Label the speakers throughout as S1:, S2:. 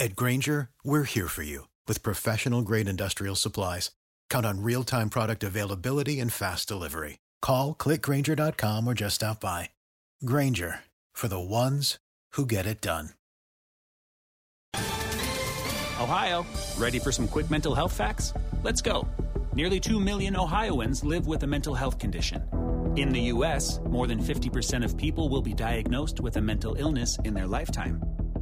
S1: At Granger, we're here for you with professional grade industrial supplies. Count on real time product availability and fast delivery. Call clickgranger.com or just stop by. Granger for the ones who get it done.
S2: Ohio, ready for some quick mental health facts? Let's go. Nearly 2 million Ohioans live with a mental health condition. In the U.S., more than 50% of people will be diagnosed with a mental illness in their lifetime.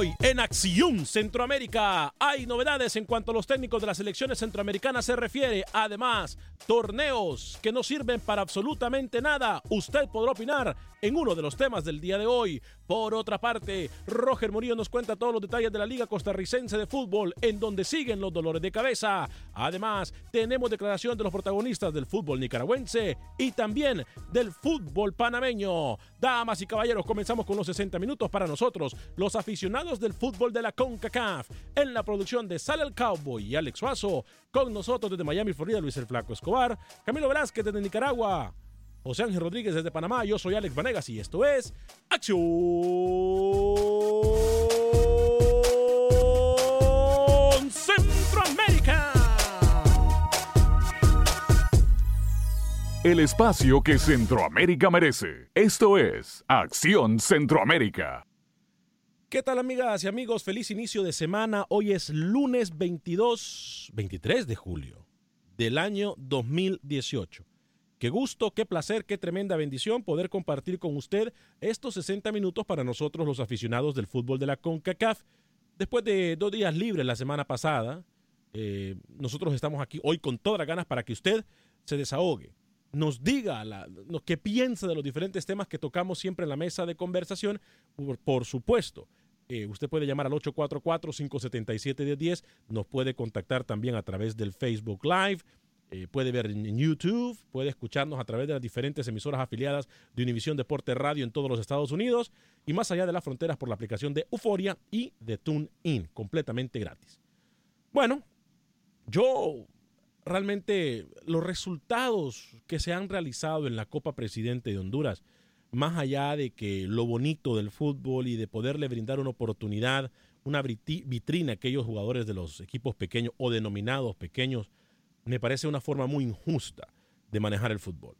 S3: Hoy en Acción Centroamérica hay novedades en cuanto a los técnicos de las selecciones centroamericanas se refiere. Además, torneos que no sirven para absolutamente nada. Usted podrá opinar en uno de los temas del día de hoy. Por otra parte, Roger Murillo nos cuenta todos los detalles de la Liga Costarricense de Fútbol, en donde siguen los dolores de cabeza. Además, tenemos declaración de los protagonistas del fútbol nicaragüense y también del fútbol panameño. Damas y caballeros, comenzamos con los 60 minutos para nosotros, los aficionados del fútbol de la CONCACAF. En la producción de Sale el Cowboy y Alex Suazo, con nosotros desde Miami, Florida, Luis el Flaco Escobar, Camilo Velázquez desde Nicaragua. José Ángel Rodríguez desde Panamá, yo soy Alex Vanegas y esto es Acción Centroamérica.
S4: El espacio que Centroamérica merece. Esto es Acción Centroamérica.
S3: ¿Qué tal amigas y amigos? Feliz inicio de semana. Hoy es lunes 22, 23 de julio del año 2018. Qué gusto, qué placer, qué tremenda bendición poder compartir con usted estos 60 minutos para nosotros los aficionados del fútbol de la CONCACAF. Después de dos días libres la semana pasada, eh, nosotros estamos aquí hoy con todas las ganas para que usted se desahogue, nos diga la, lo que piensa de los diferentes temas que tocamos siempre en la mesa de conversación, por, supuesto. Eh, usted puede llamar al 844-577-1010, nos puede contactar también a través del Facebook Live, eh, puede ver en YouTube, puede escucharnos a través de las diferentes emisoras afiliadas de Univisión Deporte Radio en todos los Estados Unidos y más allá de las fronteras por la aplicación de Euforia y de TuneIn, completamente gratis. Bueno, yo realmente los resultados que se han realizado en la Copa Presidente de Honduras, más allá de que lo bonito del fútbol y de poderle brindar una oportunidad, una vitrina a aquellos jugadores de los equipos pequeños o denominados pequeños, me parece una forma muy injusta de manejar el fútbol.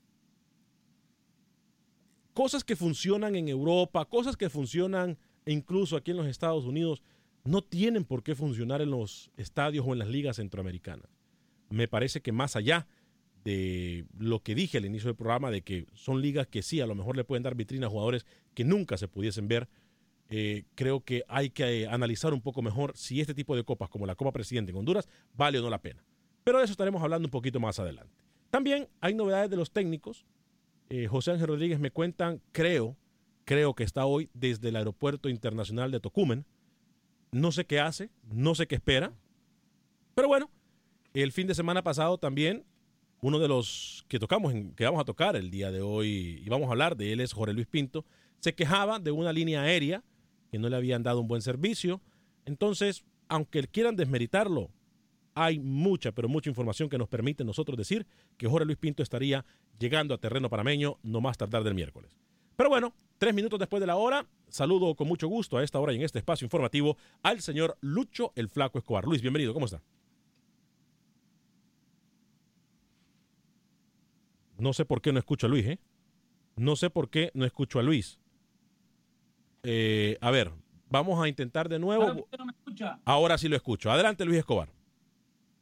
S3: Cosas que funcionan en Europa, cosas que funcionan incluso aquí en los Estados Unidos, no tienen por qué funcionar en los estadios o en las ligas centroamericanas. Me parece que más allá de lo que dije al inicio del programa, de que son ligas que sí, a lo mejor le pueden dar vitrina a jugadores que nunca se pudiesen ver, eh, creo que hay que analizar un poco mejor si este tipo de copas, como la Copa Presidente en Honduras, vale o no la pena. Pero de eso estaremos hablando un poquito más adelante. También hay novedades de los técnicos. Eh, José Ángel Rodríguez me cuentan, creo, creo que está hoy desde el Aeropuerto Internacional de Tocumen. No sé qué hace, no sé qué espera. Pero bueno, el fin de semana pasado también, uno de los que tocamos, que vamos a tocar el día de hoy y vamos a hablar de él es Jorge Luis Pinto, se quejaba de una línea aérea que no le habían dado un buen servicio. Entonces, aunque quieran desmeritarlo, hay mucha, pero mucha información que nos permite nosotros decir que Jorge Luis Pinto estaría llegando a terreno panameño no más tardar del miércoles. Pero bueno, tres minutos después de la hora, saludo con mucho gusto a esta hora y en este espacio informativo al señor Lucho el Flaco Escobar. Luis, bienvenido, ¿cómo está? No sé por qué no escucho a Luis, ¿eh? No sé por qué no escucho a Luis. Eh, a ver, vamos a intentar de nuevo. Ahora sí lo escucho. Adelante, Luis Escobar.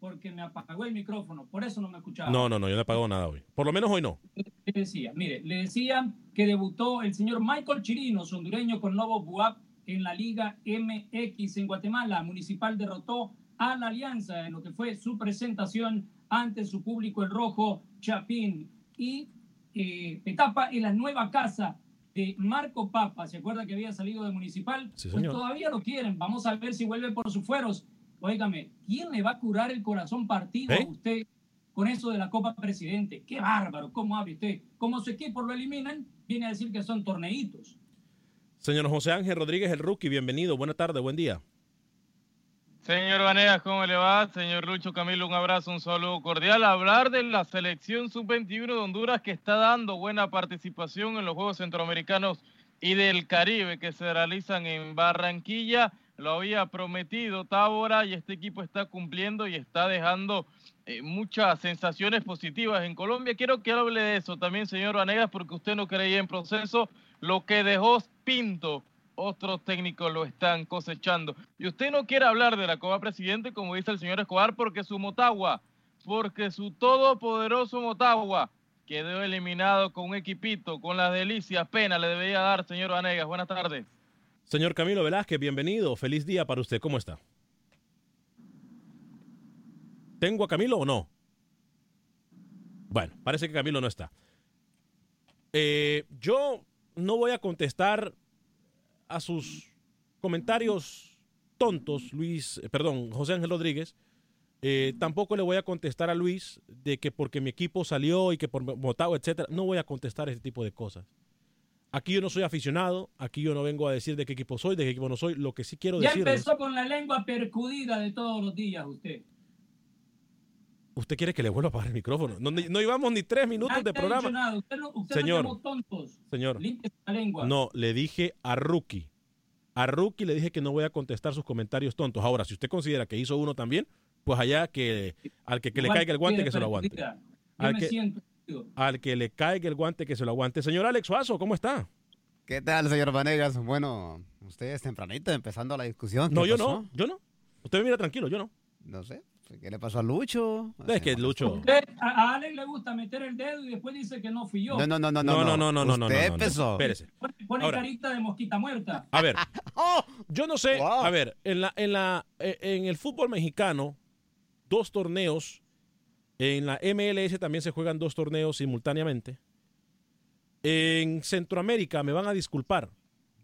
S5: Porque me apagó el micrófono, por eso no me escuchaba.
S3: No, no, no, yo no he pagado nada hoy. Por lo menos hoy no.
S5: Le decía, mire, le decía que debutó el señor Michael Chirinos, hondureño con Novo Buap en la Liga MX en Guatemala. Municipal derrotó a la Alianza en lo que fue su presentación ante su público el rojo Chapín. Y eh, etapa en la nueva casa de Marco Papa. ¿Se acuerda que había salido de Municipal?
S3: Sí,
S5: pues
S3: señor.
S5: todavía lo quieren. Vamos a ver si vuelve por sus fueros. Óigame, ¿quién le va a curar el corazón partido
S3: ¿Eh?
S5: a usted con eso de la Copa Presidente? ¡Qué bárbaro! ¿Cómo habla usted? Como su equipo lo eliminan, viene a decir que son torneitos.
S3: Señor José Ángel Rodríguez, el rookie, bienvenido. Buena tarde, buen día.
S6: Señor Vanegas, ¿cómo le va? Señor Lucho Camilo, un abrazo, un saludo cordial. Hablar de la selección sub-21 de Honduras que está dando buena participación en los Juegos Centroamericanos y del Caribe que se realizan en Barranquilla. Lo había prometido Tábora y este equipo está cumpliendo y está dejando eh, muchas sensaciones positivas en Colombia. Quiero que hable de eso también, señor Vanegas, porque usted no creía en proceso. Lo que dejó Pinto otros técnicos lo están cosechando. Y usted no quiere hablar de la Copa Presidente, como dice el señor Escobar, porque su Motagua, porque su todopoderoso Motagua quedó eliminado con un equipito, con las delicias, pena le debería dar, señor Vanegas. Buenas tardes.
S3: Señor Camilo Velázquez, bienvenido. Feliz día para usted. ¿Cómo está? ¿Tengo a Camilo o no? Bueno, parece que Camilo no está. Eh, yo no voy a contestar a sus comentarios tontos, Luis, eh, perdón, José Ángel Rodríguez. Eh, tampoco le voy a contestar a Luis de que porque mi equipo salió y que por Motagua, etcétera. No voy a contestar ese tipo de cosas. Aquí yo no soy aficionado, aquí yo no vengo a decir de qué equipo soy, de qué equipo no soy. Lo que sí quiero
S5: Ya
S3: decirles,
S5: empezó con la lengua percudida de todos los días usted.
S3: usted quiere que le vuelva a apagar el micrófono. No, no llevamos ni tres minutos de programa.
S5: Usted no, usted
S3: Señor.
S5: no tontos.
S3: Señor,
S5: la lengua.
S3: no, le dije a Rookie. A Rookie le dije que no voy a contestar sus comentarios tontos. Ahora, si usted considera que hizo uno también, pues allá que al que, que le caiga el guante que se lo aguante.
S5: Yo
S3: Al
S5: me
S3: que-
S5: siento.
S3: Al que le caiga el guante que se lo aguante. Señor Alex Suazo, ¿cómo está?
S7: ¿Qué tal, señor Vanegas? Bueno, ustedes tempranito empezando la discusión. ¿Qué
S3: No, yo
S7: pasó?
S3: no, yo no. Usted me mira tranquilo, yo no.
S7: No sé. ¿Qué le pasó a Lucho?
S3: Es que Lucho.
S5: Usted- a, Alex le gusta meter el dedo y después dice que no fui yo.
S7: No, no, no, no,
S3: No, no, no, no, no, no.
S7: Usted
S3: no,
S7: empezó.
S3: Espérese.
S5: Pone,
S3: Ahora.
S5: carita de mosquita muerta.
S3: A ver,
S7: ¡Oh!
S3: yo no sé,
S7: Wow.
S3: a ver, en la, en la, eh, en el fútbol mexicano, dos torneos, en la MLS también se juegan dos torneos simultáneamente. En Centroamérica, me van a disculpar,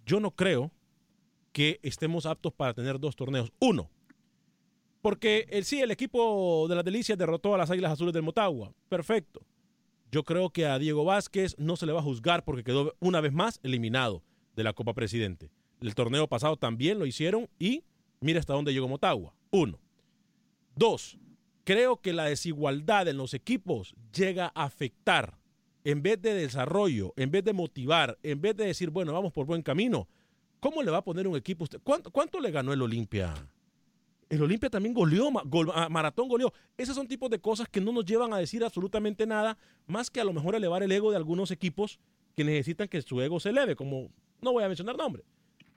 S3: yo no creo que estemos aptos para tener dos torneos. Uno, porque el, sí, el equipo de las Delicias derrotó a las Águilas Azules del Motagua. Perfecto. Yo creo que a Diego Vázquez no se le va a juzgar porque quedó una vez más eliminado de la Copa Presidente. El torneo pasado también lo hicieron y mira hasta dónde llegó Motagua. Uno. Dos, creo que la desigualdad en los equipos llega a afectar, en vez de desarrollo, en vez de motivar, en vez de decir, bueno, vamos por buen camino, ¿cómo le va a poner un equipo usted? ¿Cuánto, le ganó el Olimpia? El Olimpia también goleó, ah, Maratón goleó. Esos son tipos de cosas que no nos llevan a decir absolutamente nada, más que a lo mejor elevar el ego de algunos equipos que necesitan que su ego se eleve, como no voy a mencionar nombres.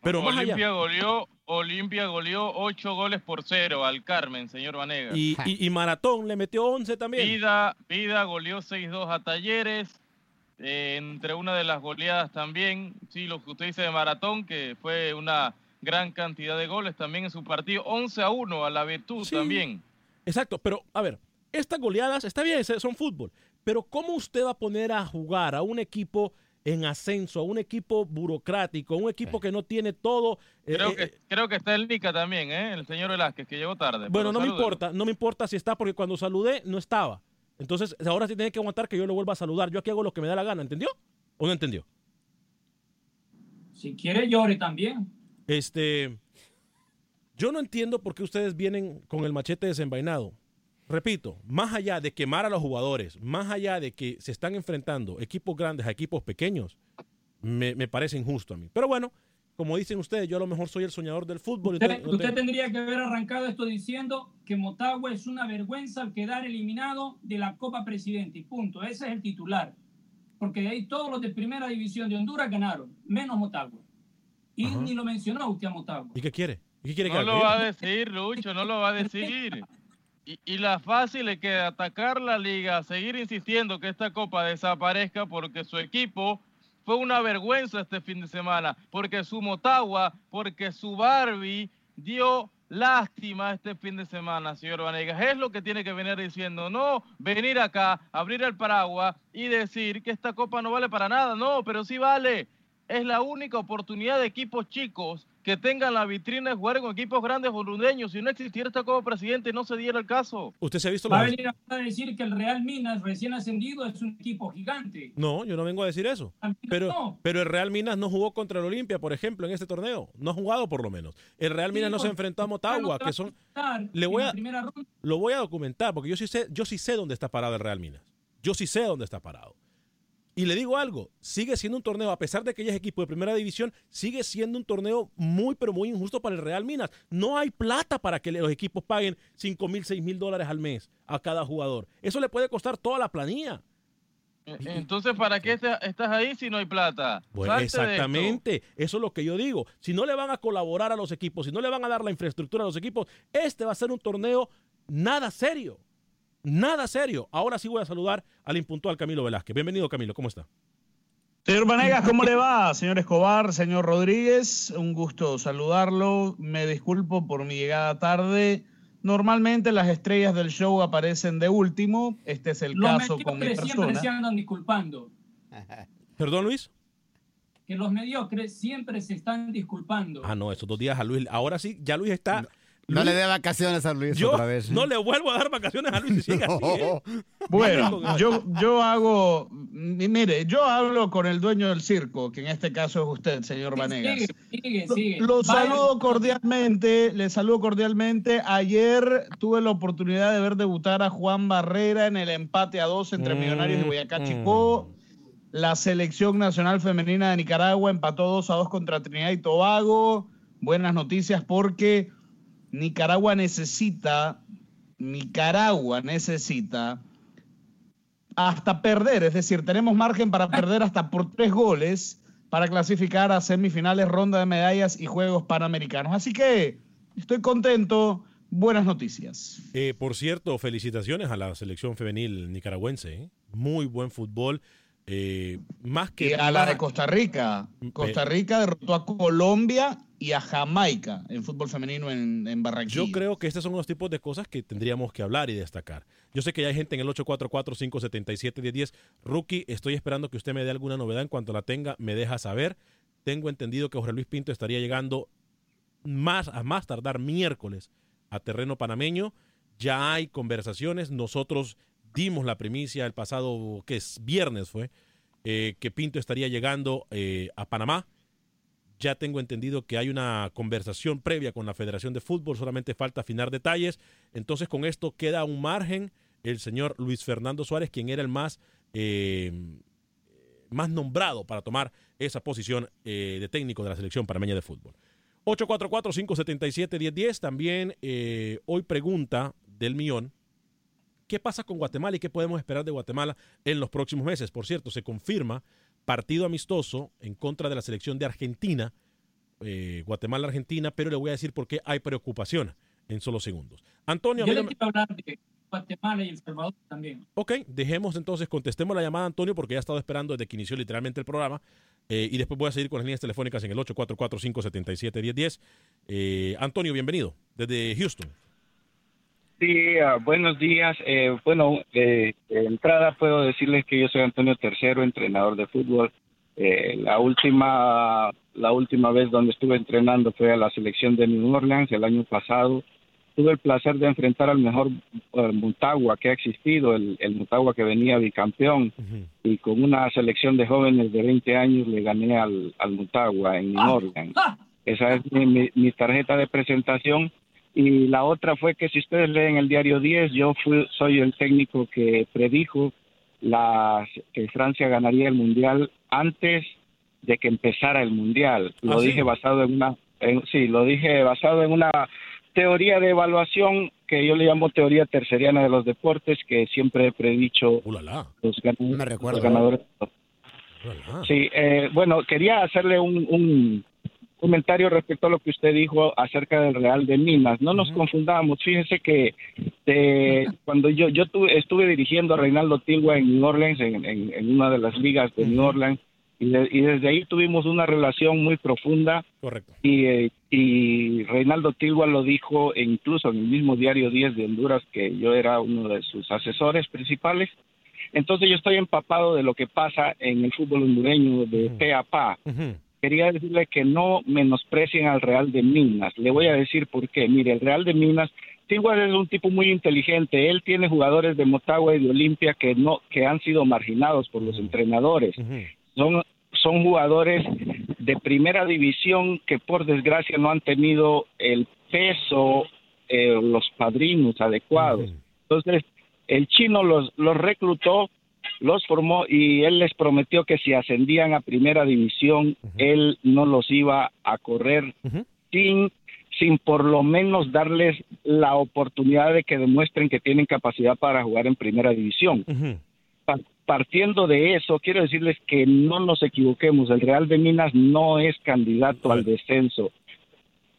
S3: Pero más allá.
S6: Olimpia goleó, Olimpia goleó ocho goles por cero al Carmen, señor Vanegas.
S3: Y, y- y Maratón le metió 11 también.
S6: Vida, Vida goleó 6-2 a Talleres. eh, entre una de las goleadas también, sí, lo que usted dice de Maratón, que fue una gran cantidad de goles también en su partido. 11 a 1 a la Virtud
S3: Sí.
S6: también.
S3: Exacto, pero a ver, estas goleadas, está bien, son fútbol, pero ¿cómo usted va a poner a jugar a un equipo en ascenso, a un equipo burocrático, a un equipo
S7: Sí.
S3: que no tiene todo? eh,
S6: Creo
S3: eh,
S6: que, creo que está el Nica también, ¿eh? el señor Velázquez, que llegó tarde.
S3: Bueno, no me importa, no me importa si está, porque cuando saludé no estaba. Entonces, ahora sí tiene que aguantar que yo lo vuelva a saludar. Yo aquí hago lo que me da la gana, ¿entendió? ¿O no entendió?
S5: Si quiere, llore también.
S3: Este, yo no entiendo por qué ustedes vienen con el machete desenvainado. Repito, más allá de quemar a los jugadores, más allá de que se están enfrentando equipos grandes a equipos pequeños, me, me parece injusto a mí. Pero bueno, como dicen ustedes, yo a lo mejor soy el soñador del fútbol.
S5: Usted, tendría que haber arrancado esto diciendo que Motagua es una vergüenza al quedar eliminado de la Copa Presidente. Y punto. Ese es el titular. Porque de ahí todos los de primera división de Honduras ganaron, menos Motagua. Y
S3: Ajá.
S5: ni lo mencionó usted a Motagua.
S3: ¿Y qué quiere? ¿Y qué quiere que
S6: No lo va a decir, Lucho, no lo va a decir. Y, la fácil es que atacar la liga, seguir insistiendo que esta copa desaparezca porque su equipo fue una vergüenza este fin de semana, porque su Motagua, porque su Barbie dio lástima este fin de semana, señor Vanegas. Es lo que tiene que venir diciendo, no venir acá, abrir el paraguas y decir que esta copa no vale para nada. No, pero sí vale. Es la única oportunidad de equipos chicos que tengan la vitrina de jugar con equipos grandes hondureños. Si no existiera esta Copa Presidente, no se diera el caso.
S3: ¿Usted se ha visto
S5: Va a venir a decir que el Real Minas, recién ascendido, es un equipo gigante.
S3: No, yo no vengo a decir eso. Pero,
S5: no.
S3: pero el Real Minas no jugó contra el Olimpia, por ejemplo, en este torneo. No ha jugado por lo menos. El Real Minas
S5: Sí,
S3: no se enfrentó a Motagua, que son... Le voy a-. Lo voy a documentar, porque yo sí sé, yo sí sé dónde está parado el Real Minas. Yo sí sé dónde está parado. Y le digo algo, sigue siendo un torneo, a pesar de que ya es equipo de primera división, sigue siendo un torneo muy, pero muy injusto para el Real Minas. No hay plata para que los equipos paguen 5 mil, 6 mil dólares al mes a cada jugador. Eso le puede costar toda la planilla.
S6: E- Entonces, ¿para qué está- estás ahí si no hay plata?
S3: Exactamente, eso es lo que yo digo. Si no le van a colaborar a los equipos, si no le van a dar la infraestructura a los equipos, este va a ser un torneo nada serio. Nada serio. Ahora sí voy a saludar al impuntual Camilo Velázquez. Bienvenido, Camilo, ¿cómo está?
S8: Señor Vanegas, ¿cómo le va? Señor Escobar, señor Rodríguez, un gusto saludarlo. Me disculpo por mi llegada tarde. Normalmente las estrellas del show aparecen de último. Este es el
S5: Los
S8: caso con mi
S5: mediocres siempre se
S8: persona.
S5: andan disculpando.
S3: ¿Perdón, Luis?
S5: Que los mediocres siempre se están disculpando.
S3: Ah, no, esos dos días a Luis. Ahora sí, ya Luis está.
S7: No
S3: Luis-
S7: le dé vacaciones a Luis
S3: yo
S7: otra vez. ¿eh?
S3: no le vuelvo a dar vacaciones a Luis si sigue así, ¿eh?
S8: Bueno, yo, yo hago, mire, yo hablo con el dueño del circo, que en este caso es usted, señor Vanegas.
S5: Sigue, sigue, sigue.
S8: Lo saludo cordialmente, le saludo cordialmente. Ayer tuve la oportunidad de ver debutar a Juan Barrera en el empate a dos entre
S3: Mm,
S8: Millonarios y Boyacá
S3: mm.
S8: Chicó. La selección nacional femenina de Nicaragua empató 2 a 2 contra Trinidad y Tobago. Buenas noticias porque Nicaragua necesita, Nicaragua necesita hasta perder, es decir, tenemos margen para perder hasta por tres goles para clasificar a semifinales, ronda de medallas y Juegos Panamericanos. Así que estoy contento, buenas noticias.
S3: Eh, por cierto, felicitaciones a la selección femenil nicaragüense. ¿eh? Muy buen fútbol. Eh, más que
S8: Y a la de Costa Rica. Costa Rica derrotó a Colombia y a Jamaica en fútbol femenino en, en Barranquilla.
S3: Yo creo que estos son los tipos de cosas que tendríamos que hablar y destacar. Yo sé que ya hay gente en el 844-577-1010. Rookie, estoy esperando que usted me dé alguna novedad. En cuanto la tenga, me deja saber. Tengo entendido que Jorge Luis Pinto estaría llegando más a más tardar miércoles a terreno panameño. Ya hay conversaciones. Nosotros dimos la primicia el pasado, que es viernes fue, eh, que Pinto estaría llegando eh, a Panamá. Ya tengo entendido que hay una conversación previa con la Federación de Fútbol, solamente falta afinar detalles. Entonces con esto queda un margen el señor Luis Fernando Suárez, quien era el más, eh, más nombrado para tomar esa posición de técnico de la selección panameña de fútbol. 844-577-1010. También hoy pregunta del millón. ¿Qué pasa con Guatemala y qué podemos esperar de Guatemala en los próximos meses? Por cierto, se confirma partido amistoso en contra de la selección de Argentina, eh, Guatemala-Argentina, pero le voy a decir por qué hay preocupación en solo segundos. Antonio,
S5: Yo le quiero hablar de Guatemala y El Salvador también.
S3: Ok, dejemos entonces, contestemos la llamada Antonio porque ya ha estado esperando desde que inició literalmente el programa eh, y después voy a seguir con las líneas telefónicas en el 844-577-1010. Eh, Antonio, bienvenido desde Houston.
S9: Sí, ah, buenos días. Eh, bueno, eh, de entrada puedo decirles que yo soy Antonio Tercero, entrenador de fútbol. Eh, la última la última vez donde estuve entrenando fue a la selección de New Orleans el año pasado. Tuve el placer de enfrentar al mejor eh, Mutagua que ha existido, el, el Mutagua que venía bicampeón. Y con una selección de jóvenes de 20 años le gané al, al Mutagua en New Orleans. Esa es mi, mi- mi tarjeta de presentación. Y la otra fue que si ustedes leen el diario 10, yo fui, soy el técnico que predijo las, que Francia ganaría el Mundial antes de que empezara el mundial. Lo
S3: ¿Ah, sí?
S9: dije basado en una, en- sí, lo dije basado en una teoría de evaluación que yo le llamo teoría terceriana de los deportes, que siempre he predicho
S3: Ulala,
S9: los, gan-
S7: me recuerdo.
S9: los ganadores. Sí, eh, bueno, quería hacerle un, un comentario respecto a lo que usted dijo acerca del Real de Minas. No nos confundamos. Fíjese que eh, cuando yo yo tuve- estuve dirigiendo a Reinaldo Tilgua en New Orleans, en, en- en una de las ligas de New Orleans, y, de- y desde ahí tuvimos una relación muy profunda.
S3: Correcto.
S9: Y, eh, y Reinaldo Tilgua lo dijo e incluso en el mismo diario 10 de Honduras, que yo era uno de sus asesores principales. Entonces yo estoy empapado de lo que pasa en el fútbol hondureño de
S3: Ujú.
S9: pe a pa. Quería decirle que no menosprecien al Real de Minas. Le voy a decir por qué. Mire, el Real de Minas, Tilgua es un tipo muy inteligente. Él tiene jugadores de Motagua y de Olimpia que no que han sido marginados por los entrenadores son, son jugadores de primera división que por desgracia no han tenido el peso, eh, los padrinos adecuados. Entonces, el chino los, los reclutó, los formó y él les prometió que si ascendían a primera división, él no los iba a correr sin, sin por lo menos darles la oportunidad de que demuestren que tienen capacidad para jugar en primera división pa- partiendo de eso, quiero decirles que no nos equivoquemos. El Real de Minas no es candidato al descenso.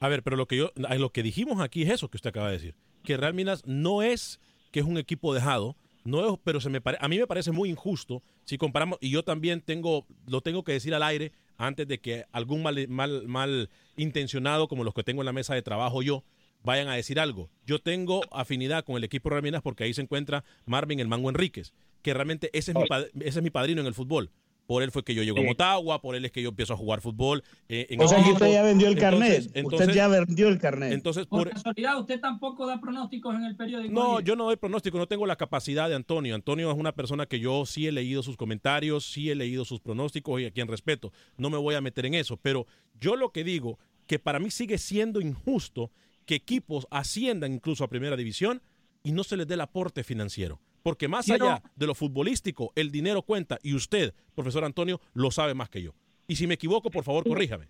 S3: A ver, pero lo que yo, lo que dijimos aquí es eso que usted acaba de decir, que Real Minas no es que es un equipo dejado, no es, pero se me pare- a mí me parece muy injusto si comparamos y yo también tengo, lo tengo que decir al aire antes de que algún mal, mal, mal intencionado como los que tengo en la mesa de trabajo yo vayan a decir algo. Yo tengo afinidad con el equipo Real Minas porque ahí se encuentra Marvin el Mango Enríquez, que realmente ese es mi, ese es mi padrino en el fútbol. Por él fue que yo llego a
S9: Sí.
S3: Motagua, por él es que yo empiezo a jugar fútbol. eh, en
S8: O sea que usted ya vendió el carnet.
S3: Entonces-
S8: usted ya vendió el carnet.
S3: Entonces,
S5: Por
S3: por,
S5: casualidad, usted tampoco da pronósticos en el periódico.
S3: no,
S5: Oye.
S3: yo no doy pronóstico, no tengo la capacidad de Antonio. Antonio es una persona que yo sí he leído sus comentarios, sí he leído sus pronósticos y a quien respeto. No me voy a meter en eso, pero yo lo que digo, que para mí sigue siendo injusto que equipos asciendan incluso a primera división y no se les dé el aporte financiero. Porque más
S5: Quiero-
S3: allá de lo futbolístico, el dinero cuenta y usted, profesor Antonio, lo sabe más que yo. Y si me equivoco, por favor, corríjame.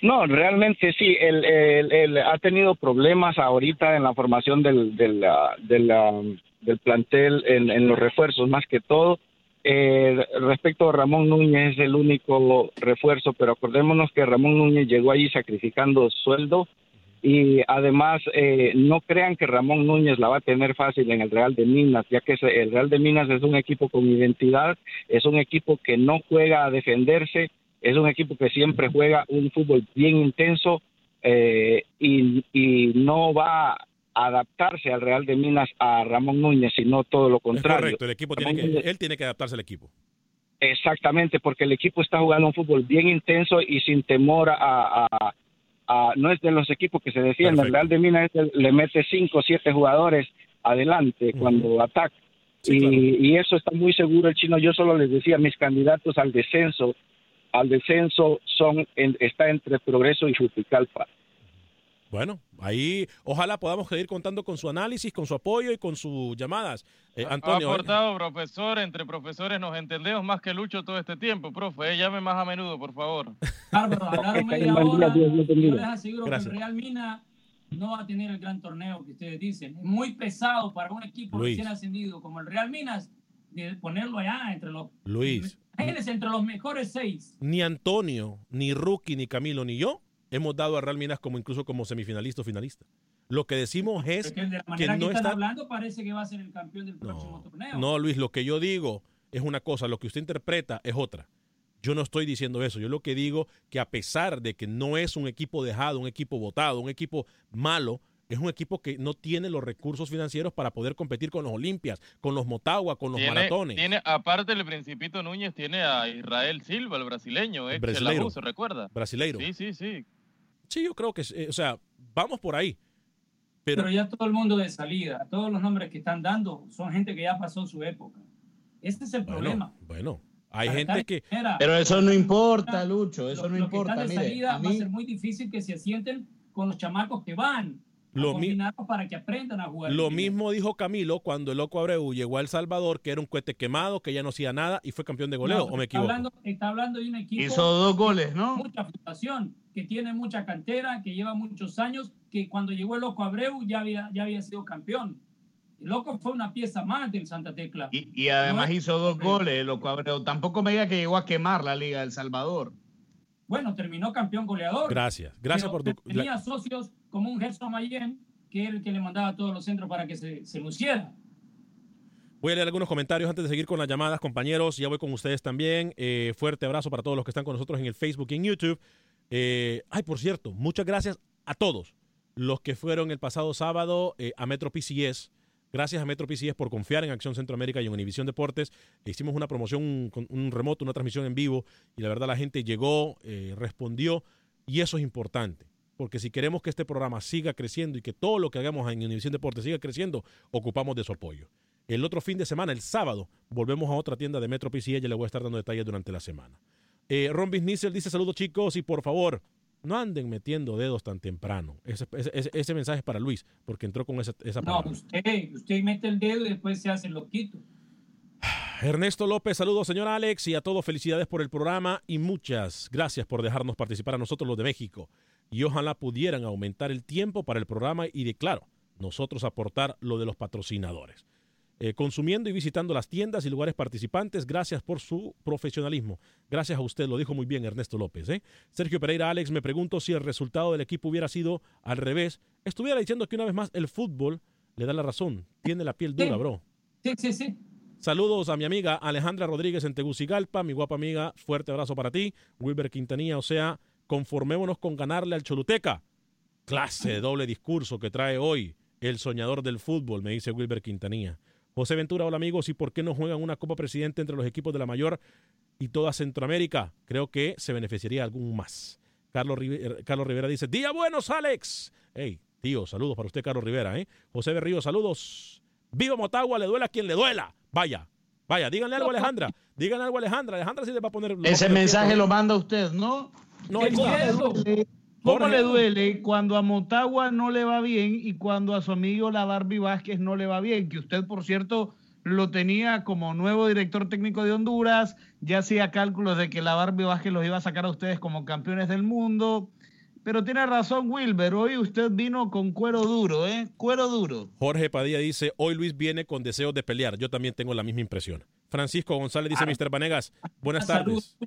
S9: No, realmente sí, él, él- él ha tenido problemas ahorita en la formación del, del, ah, del, ah, del plantel, en, en los refuerzos más que todo. Eh, respecto a Ramón Núñez, es el único refuerzo, pero acordémonos que Ramón Núñez llegó ahí sacrificando sueldo y además eh, no crean que Ramón Núñez la va a tener fácil en el Real de Minas, ya que el Real de Minas es un equipo con identidad, es un equipo que no juega a defenderse, es un equipo que siempre juega un fútbol bien intenso eh, y, y no va a adaptarse al Real de Minas a Ramón Núñez, sino todo lo
S3: Es
S9: contrario.
S3: correcto, el equipo tiene que, él tiene que adaptarse al equipo.
S9: Exactamente, porque el equipo está jugando un fútbol bien intenso y sin temor a, a- a- no es de los equipos que se defienden. El. Real de Minas le mete cinco o siete jugadores adelante cuando ataca.
S3: Sí,
S9: y,
S3: claro.
S9: y eso está muy seguro el chino. Yo solo les decía, mis candidatos al descenso, al descenso son en- está entre Progreso y Juticalpa.
S3: Bueno, ahí ojalá podamos seguir contando con su análisis, con su apoyo y con sus llamadas. Eh,
S6: Ha
S3: Antonio,
S6: aportado, profesor. Entre profesores nos entendemos más que Lucho todo este tiempo, profe. eh, llame más a menudo, por favor.
S5: Bárbaro, hablaron
S9: Ok,
S5: media hora. Yo les aseguro
S3: Gracias.
S5: que el Real Mina no va a tener el gran torneo que ustedes dicen. Es muy pesado para un equipo
S3: Luis.
S5: recién ascendido como el Real Minas de ponerlo allá entre los.
S3: Luis.
S5: Imagínense, entre los mejores seis.
S3: ni Antonio, ni Rookie, ni Camilo, ni yo hemos dado a Real Minas como incluso como semifinalista o finalista. Lo que decimos es
S5: Porque de la manera que,
S3: no
S5: están
S3: está-
S5: hablando parece que va a ser el campeón del próximo
S3: no,
S5: torneo.
S3: no, Luis, lo que yo digo es una cosa, lo que usted interpreta es otra. Yo no estoy diciendo eso. Yo lo que digo que a pesar de que no es un equipo dejado, un equipo votado, un equipo malo, es un equipo que no tiene los recursos financieros para poder competir con los Olimpias, con los Motagua, con los
S6: Tiene,
S3: maratones.
S6: tiene, aparte del Principito Núñez, tiene a Israel Silva, el brasileño, la
S3: Brasileiro.
S6: U, ¿se recuerda?
S3: Brasileiro.
S6: Sí, sí, sí.
S3: Sí, yo creo que, eh, o sea, vamos por ahí. Pero,
S5: Pero ya todo el mundo de salida, todos los nombres que están dando son gente que ya pasó su época. Este es el problema.
S3: bueno, bueno, hay
S5: Para
S3: gente que,
S5: primera,
S8: Pero eso no importa, Lucho. Eso
S5: los-
S8: no
S5: que
S8: importa.
S5: están de
S8: Mire,
S5: salida
S8: a
S5: va a
S8: mí,
S5: ser muy difícil que se asienten con los chamacos que van.
S3: Lo, mi-
S5: combinarlos para que aprendan a jugar.
S3: lo
S5: en primera.
S3: mismo dijo Camilo cuando el Loco Abreu llegó a El Salvador, que era un cohete quemado, que ya no hacía nada y fue campeón de goleo,
S5: No,
S3: ¿o me
S5: está
S3: equivoco?
S5: hablando, está hablando de un equipo
S8: Hizo dos goles, ¿no?
S5: mucha fundación, que tiene mucha cantera, que lleva muchos años, que cuando llegó el Loco Abreu ya había, ya había sido campeón. El Loco fue una pieza más del Santa Tecla.
S8: Y, y además
S5: No,
S8: hizo dos goles, loco Abreu. Tampoco me diga que llegó a quemar la Liga del Salvador.
S5: Bueno, terminó campeón goleador.
S3: Gracias, gracias por tu...
S5: Tenía socios como un Gerson Mayen, que era el que le mandaba todos los centros para que se, se luciera.
S3: Voy a leer algunos comentarios antes de seguir con las llamadas, compañeros. Ya voy con ustedes también. Eh, fuerte abrazo para todos los que están con nosotros en el Facebook y en YouTube. Eh, ay, por cierto, muchas gracias a todos los que fueron el pasado sábado eh, a Metro PCS. Gracias a Metro PCS por confiar en Acción Centroamérica y en Univisión Deportes. Hicimos una promoción, un, un remoto, una transmisión en vivo y la verdad la gente llegó, eh, respondió y eso es importante. Porque si queremos que este programa siga creciendo y que todo lo que hagamos en Univisión Deportes siga creciendo, ocupamos de su apoyo. El otro fin de semana, el sábado, volvemos a otra tienda de Metro PCS y le voy a estar dando detalles durante la semana. Eh, Ron Bisnisel dice saludos chicos y por favor, no anden metiendo dedos tan temprano. Ese, ese- ese- ese mensaje es para Luis, porque entró con esa, esa
S5: No,
S3: palabra.
S5: usted, usted mete el dedo y después se hace loquito.
S3: Ernesto López, saludos señor Alex y a todos felicidades por el programa y muchas gracias por dejarnos participar a nosotros los de México. Y ojalá pudieran aumentar el tiempo para el programa y de claro, nosotros aportar lo de los patrocinadores. Eh, consumiendo y visitando las tiendas y lugares participantes, gracias por su profesionalismo. Gracias a usted, lo dijo muy bien Ernesto López. ¿eh? Sergio Pereira, Alex, me pregunto si el resultado del equipo hubiera sido al revés. Estuviera diciendo que una vez más el fútbol le da la razón. Tiene la piel dura,
S5: Sí.
S3: bro.
S5: Sí, sí, sí.
S3: Saludos a mi amiga Alejandra Rodríguez en Tegucigalpa, mi guapa amiga, fuerte abrazo para ti. Wilber Quintanilla, o sea, conformémonos con ganarle al Choluteca. Clase de doble discurso que trae hoy el soñador del fútbol, me dice Wilber Quintanilla. José Ventura, hola amigos, ¿y por qué no juegan una Copa Presidente entre los equipos de la mayor y toda Centroamérica? Creo que se beneficiaría algún más. Carlos, Carlos Rivera dice, día buenos, Alex. Hey, tío, saludos para usted, Carlos Rivera. ¿eh? José Berrío, saludos. Viva Motagua, le duela a quien le duela. Vaya, vaya, díganle algo a Alejandra. Díganle algo a Alejandra. Alejandra sí le va a poner...
S8: Ese mensaje
S3: tiempo.
S8: lo manda usted, ¿no?
S3: No, ahí
S5: ¿Qué
S3: está.
S8: ¿Cómo
S3: Jorge.
S8: le duele cuando a Motagua no le va bien y cuando a su amigo la Barbie Vázquez no le va bien? Que usted, por cierto, lo tenía como nuevo director técnico de Honduras, ya hacía cálculos de que la Barbie Vázquez los iba a sacar a ustedes como campeones del mundo. Pero tiene razón Wilber, hoy usted vino con cuero duro, ¿eh? Cuero duro.
S3: Jorge Padilla dice, hoy Luis viene con deseos de pelear. Yo también tengo la misma impresión. Francisco González dice, Mr. Vanegas, buenas tardes.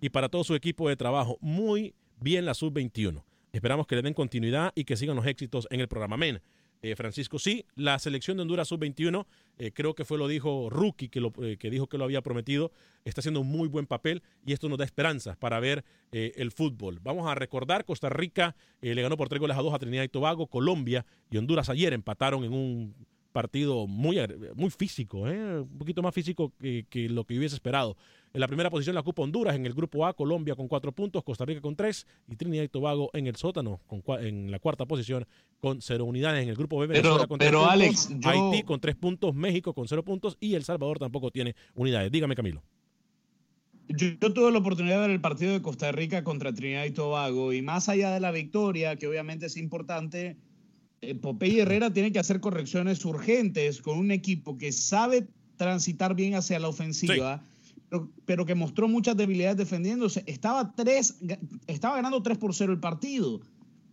S3: Y para todo su equipo de trabajo, muy bien la sub-21. Esperamos que le den continuidad y que sigan los éxitos en el programa. Amén. Eh, Francisco, sí, la selección de Honduras sub-21, eh, creo que fue lo dijo Rookie, que, lo, eh, que dijo que lo había prometido, está haciendo un muy buen papel y esto nos da esperanzas para ver el fútbol. Vamos a recordar, Costa Rica le ganó por tres goles a dos a Trinidad y Tobago, Colombia y Honduras ayer empataron en un partido muy, muy físico, un poquito más físico que lo que hubiese esperado. En la primera posición la ocupa Honduras, en el grupo A Colombia con cuatro puntos, Costa Rica con tres y Trinidad y Tobago en el sótano con cua- en la cuarta posición con cero unidades. En el grupo B Venezuela
S8: Pero-
S3: con
S8: pero,
S3: tres
S8: Alex,
S3: puntos,
S8: yo-
S3: Haití con tres puntos, México con cero puntos y El Salvador tampoco tiene unidades. Dígame Camilo.
S8: Yo, yo tuve la oportunidad de ver el partido de Costa Rica contra Trinidad y Tobago y más allá de la victoria, que obviamente es importante, eh, Popeye Herrera tiene que hacer correcciones urgentes con un equipo que sabe transitar bien hacia la ofensiva, pero que mostró muchas debilidades defendiéndose. Estaba, tres, estaba ganando 3 por 0 el partido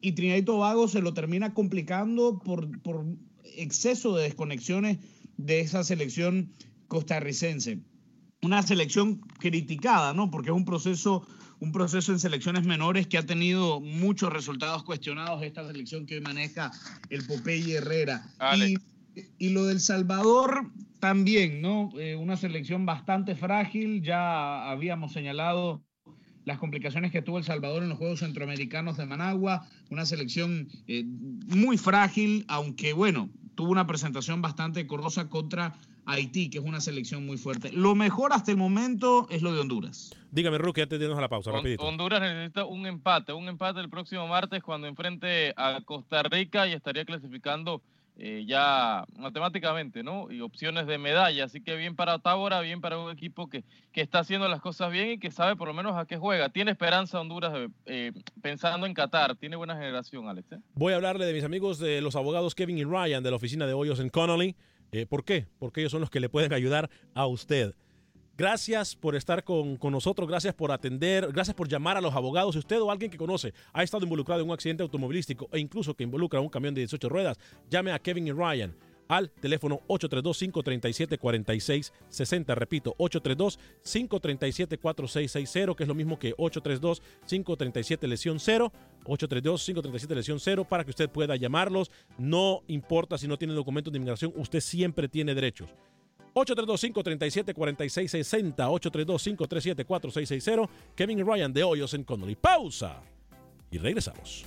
S8: y Trinidad y Tobago se lo termina complicando por, por exceso de desconexiones de esa selección costarricense una selección criticada, ¿no? Porque es un proceso, un proceso en selecciones menores que ha tenido muchos resultados cuestionados esta selección que hoy maneja el Popeye Herrera. Y, y lo del Salvador también, ¿no? Eh, una selección bastante frágil, ya habíamos señalado las complicaciones que tuvo El Salvador en los Juegos Centroamericanos de Managua, una selección eh, muy frágil, aunque bueno, tuvo una presentación bastante decorosa contra Haití, que es una selección muy fuerte. Lo mejor hasta el momento es lo de Honduras.
S3: Dígame Rookie antes de irnos a la pausa,
S6: Hon-
S3: rapidito.
S6: Honduras necesita un empate, un empate el próximo martes cuando enfrente a Costa Rica y estaría clasificando eh, ya matemáticamente, ¿no? Y opciones de medalla. Así que bien para Tábora, bien para un equipo que, que está haciendo las cosas bien y que sabe por lo menos a qué juega. Tiene esperanza Honduras eh, pensando en Qatar. Tiene buena generación, Alex. ¿eh?
S3: Voy a hablarle de mis amigos de los abogados Kevin y Ryan de la oficina de Hoyos en Connolly. ¿Por qué? Porque ellos son los que le pueden ayudar a usted. Gracias por estar con, con, nosotros, gracias por atender, gracias por llamar a los abogados. Si usted o alguien que conoce ha estado involucrado en un accidente automovilístico e incluso que involucra un camión de 18 ruedas, llame a Kevin y Ryan al teléfono 832-537-4660. Repito, 832-537-4660, que es lo mismo que 832-537 lesión 0. 832-537 lesión 0 para que usted pueda llamarlos. No importa si no tiene documentos de inmigración, usted siempre tiene derechos. 832-537-4660, 832-537-4660, Kevin Ryan de Hoyos en Connolly. Pausa y regresamos.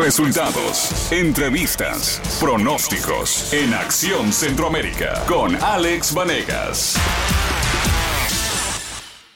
S4: Resultados, entrevistas, pronósticos en Acción Centroamérica con Alex Vanegas.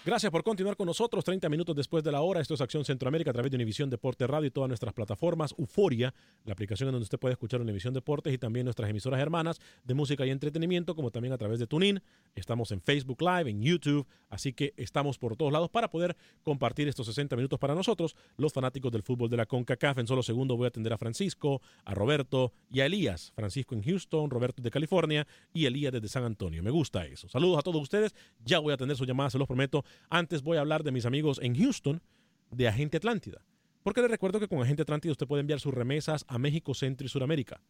S3: Gracias por continuar con nosotros. 30 minutos después de la hora. Esto es Acción Centroamérica a través de Univisión Deporte Radio y todas nuestras plataformas. Euforia, la aplicación en donde usted puede escuchar Univisión Deportes y también nuestras emisoras hermanas de música y entretenimiento, como también a través de TuneIn. Estamos en Facebook Live, en YouTube. Así que estamos por todos lados para poder compartir estos 60 minutos para nosotros, los fanáticos del fútbol de la CONCACAF. En solo segundo voy a atender a Francisco, a Roberto y a Elías. Francisco en Houston, Roberto de California y Elías desde San Antonio. Me gusta eso. Saludos a todos ustedes. Ya voy a atender sus llamadas, se los prometo. Antes voy a hablar de mis amigos en Houston de Agente Atlántida. Porque les recuerdo que con Agente Atlántida usted puede enviar sus remesas a México, Centro y Sudamérica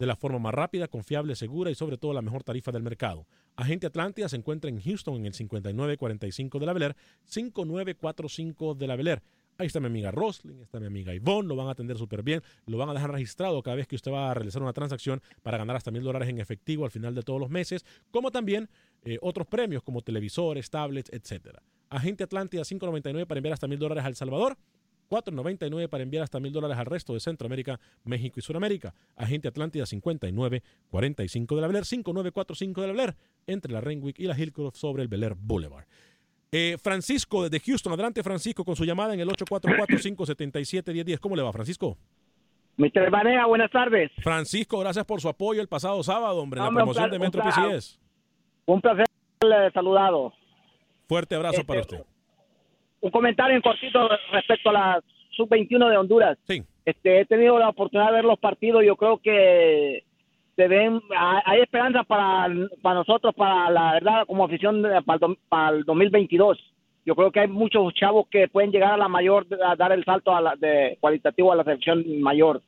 S3: de la forma más rápida, confiable, segura y sobre todo la mejor tarifa del mercado. Agente Atlántida se encuentra en Houston en el 5945 de la Beler, 5945 de la Beler. Ahí está mi amiga Roslyn, está mi amiga Yvonne, lo van a atender súper bien, lo van a dejar registrado cada vez que usted va a realizar una transacción para ganar hasta mil dólares en efectivo al final de todos los meses, como también eh, otros premios como televisores, tablets, etc. Agente Atlántida 599 para enviar hasta mil dólares a El Salvador, 4.99 para enviar hasta mil dólares al resto de Centroamérica, México y Sudamérica. Agente Atlántida 5945 de la Bel 5945 de la entre la Renwick y la Hillcroft sobre el Bel Boulevard. Eh, Francisco desde Houston, adelante Francisco con su llamada en el 844-577-1010. ¿Cómo le va Francisco?
S10: Mr. Banea, buenas tardes.
S3: Francisco, gracias por su apoyo el pasado sábado, hombre, en la promoción de Metro PCS.
S10: Un placer saludado.
S3: Fuerte abrazo para
S10: Este,
S3: usted.
S10: Un comentario en cortito respecto a la sub-21 de Honduras.
S3: Sí.
S10: Este, he tenido la oportunidad de ver los partidos. Yo creo que se ven, hay esperanza para, para nosotros, para la verdad, como afición de- para, el, para el 2022. Yo creo que hay muchos chavos que pueden llegar a la mayor, a dar el salto a la, de cualitativo a la selección mayor.